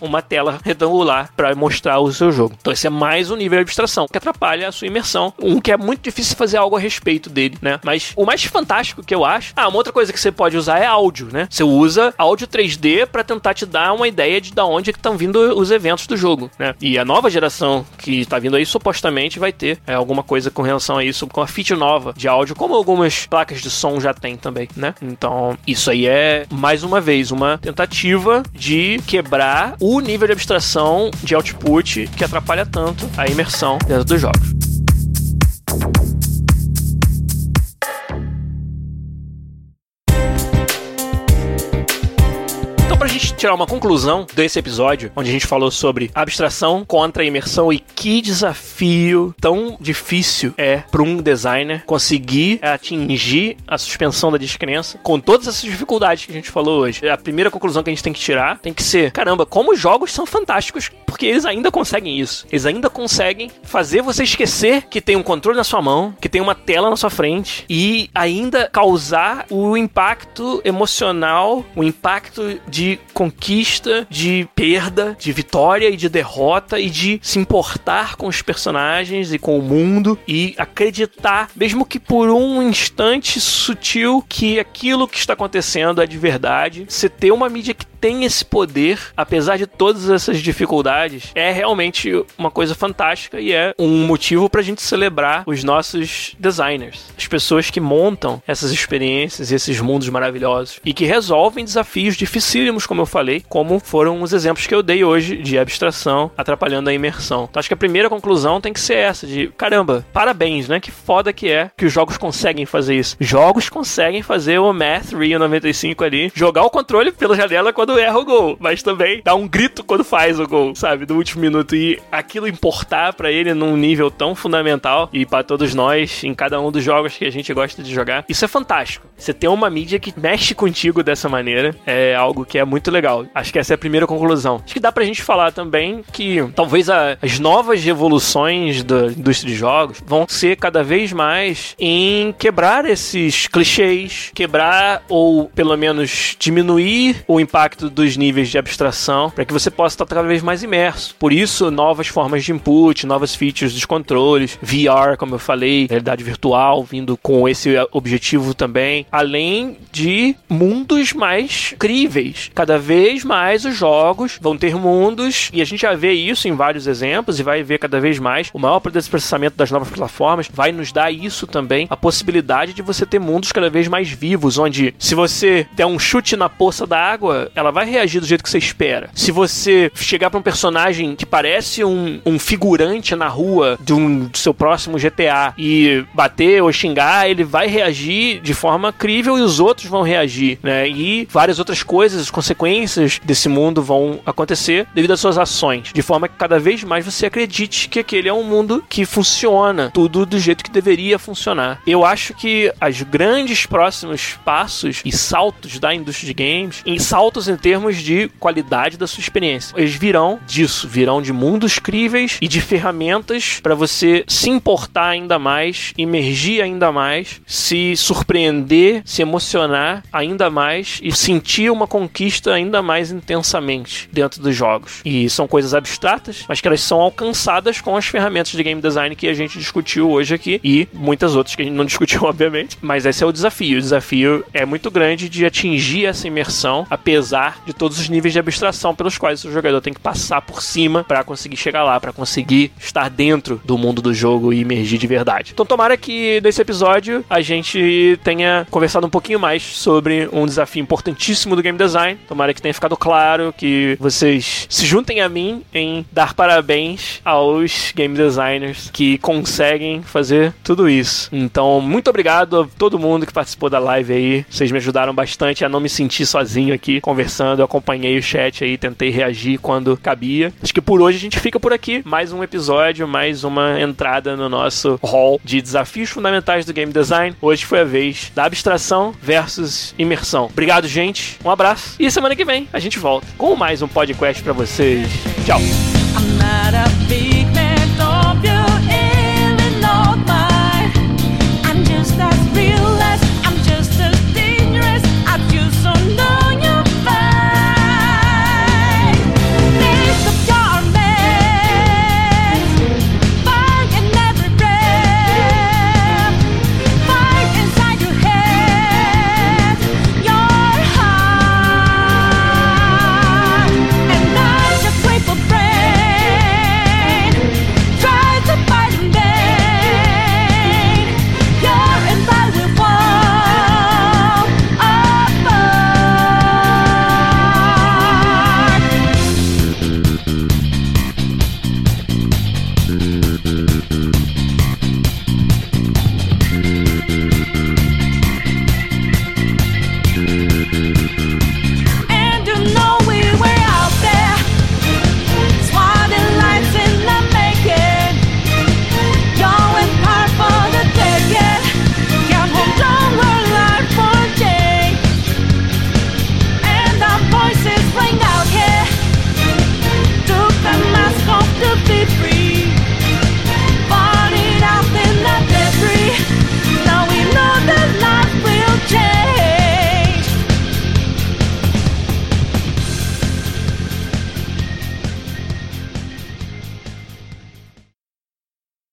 uma tela retangular para mostrar o seu jogo. Então esse é mais um nível de abstração que atrapalha a sua imersão, um que é muito difícil fazer algo a respeito dele, né? Mas o mais fantástico que eu acho, ah, uma outra coisa que você pode usar é áudio, né? Você usa áudio 3D para tentar te dar uma ideia de da onde que estão vindo os eventos do jogo, né? E a nova geração que está vindo aí supostamente vai ter é, alguma coisa com relação a isso, com a feature nova de áudio, como algumas placas de som já tem também, né? Então, isso aí é mais uma vez uma tentativa de quebrar o nível de abstração de output que atrapalha tanto a imersão dentro dos jogos. Tirar uma conclusão desse episódio, onde a gente falou sobre abstração contra imersão e que desafio tão difícil é para um designer conseguir atingir a suspensão da descrença com todas essas dificuldades que a gente falou hoje. A primeira conclusão que a gente tem que tirar tem que ser: caramba, como os jogos são fantásticos, porque eles ainda conseguem isso. Eles ainda conseguem fazer você esquecer que tem um controle na sua mão, que tem uma tela na sua frente e ainda causar o impacto emocional, o impacto de conquista, de perda, de vitória e de derrota e de se importar com os personagens e com o mundo e acreditar, mesmo que por um instante sutil, que aquilo que está acontecendo é de verdade. Você ter uma mídia que tem esse poder, apesar de todas essas dificuldades, é realmente uma coisa fantástica e é um motivo pra gente celebrar os nossos designers, as pessoas que montam essas experiências esses mundos maravilhosos e que resolvem desafios dificílimos, como eu falei, como foram os exemplos que eu dei hoje de abstração atrapalhando a imersão. Então acho que a primeira conclusão tem que ser essa de, caramba, parabéns, né? Que foda que é que os jogos conseguem fazer isso. Jogos conseguem fazer o Math Rio 95 ali, jogar o controle pela janela quando erra o gol, mas também dá um grito quando faz o gol, sabe? No último minuto. E aquilo importar para ele num nível tão fundamental e para todos nós, em cada um dos jogos que a gente gosta de jogar, isso é fantástico. Você ter uma mídia que mexe contigo dessa maneira é algo que é muito legal. Acho que essa é a primeira conclusão. Acho que dá pra gente falar também que talvez a, as novas revoluções da indústria de jogos vão ser cada vez mais em quebrar esses clichês, quebrar ou pelo menos diminuir o impacto dos níveis de abstração para que você possa estar cada vez mais imerso. Por isso, novas formas de input, novas features dos controles, VR, como eu falei, realidade virtual, vindo com esse objetivo também, além de mundos mais críveis. Cada vez mais os jogos vão ter mundos, e a gente já vê isso em vários exemplos, e vai ver cada vez mais. O maior poder de processamento das novas plataformas vai nos dar isso também, a possibilidade de você ter mundos cada vez mais vivos, onde se você der um chute na poça da água, ela vai reagir do jeito que você espera. Se você chegar para um personagem que parece um, um figurante na rua de um do seu próximo GTA e bater ou xingar, ele vai reagir de forma crível e os outros vão reagir, né? E várias outras coisas, as consequências desse mundo vão acontecer devido às suas ações, de forma que cada vez mais você acredite que aquele é um mundo que funciona, tudo do jeito que deveria funcionar. Eu acho que os grandes próximos passos e saltos da indústria de games, em saltos em termos de qualidade da sua experiência. Eles virão disso, virão de mundos críveis e de ferramentas para você se importar ainda mais, emergir ainda mais, se surpreender, se emocionar ainda mais e sentir uma conquista ainda mais intensamente dentro dos jogos. E são coisas abstratas, mas que elas são alcançadas com as ferramentas de game design que a gente discutiu hoje aqui e muitas outras que a gente não discutiu, obviamente. Mas esse é o desafio. O desafio é muito grande de atingir essa imersão, apesar de todos os níveis de abstração pelos quais o jogador tem que passar por cima para conseguir chegar lá, para conseguir estar dentro do mundo do jogo e emergir de verdade. Então tomara que nesse episódio a gente tenha conversado um pouquinho mais sobre um desafio importantíssimo do game design. Tomara que tenha ficado claro, que vocês se juntem a mim em dar parabéns aos game designers que conseguem fazer tudo isso. Então, muito obrigado a todo mundo que participou da live aí. Vocês me ajudaram bastante a não me sentir sozinho aqui conversando. Eu acompanhei o chat aí, tentei reagir quando cabia. Acho que por hoje a gente fica por aqui. Mais um episódio, mais uma entrada no nosso hall de desafios fundamentais do game design. Hoje foi a vez da abstração versus imersão. Obrigado, gente. Um abraço. E semana que vem a gente volta com mais um podcast para vocês. Tchau.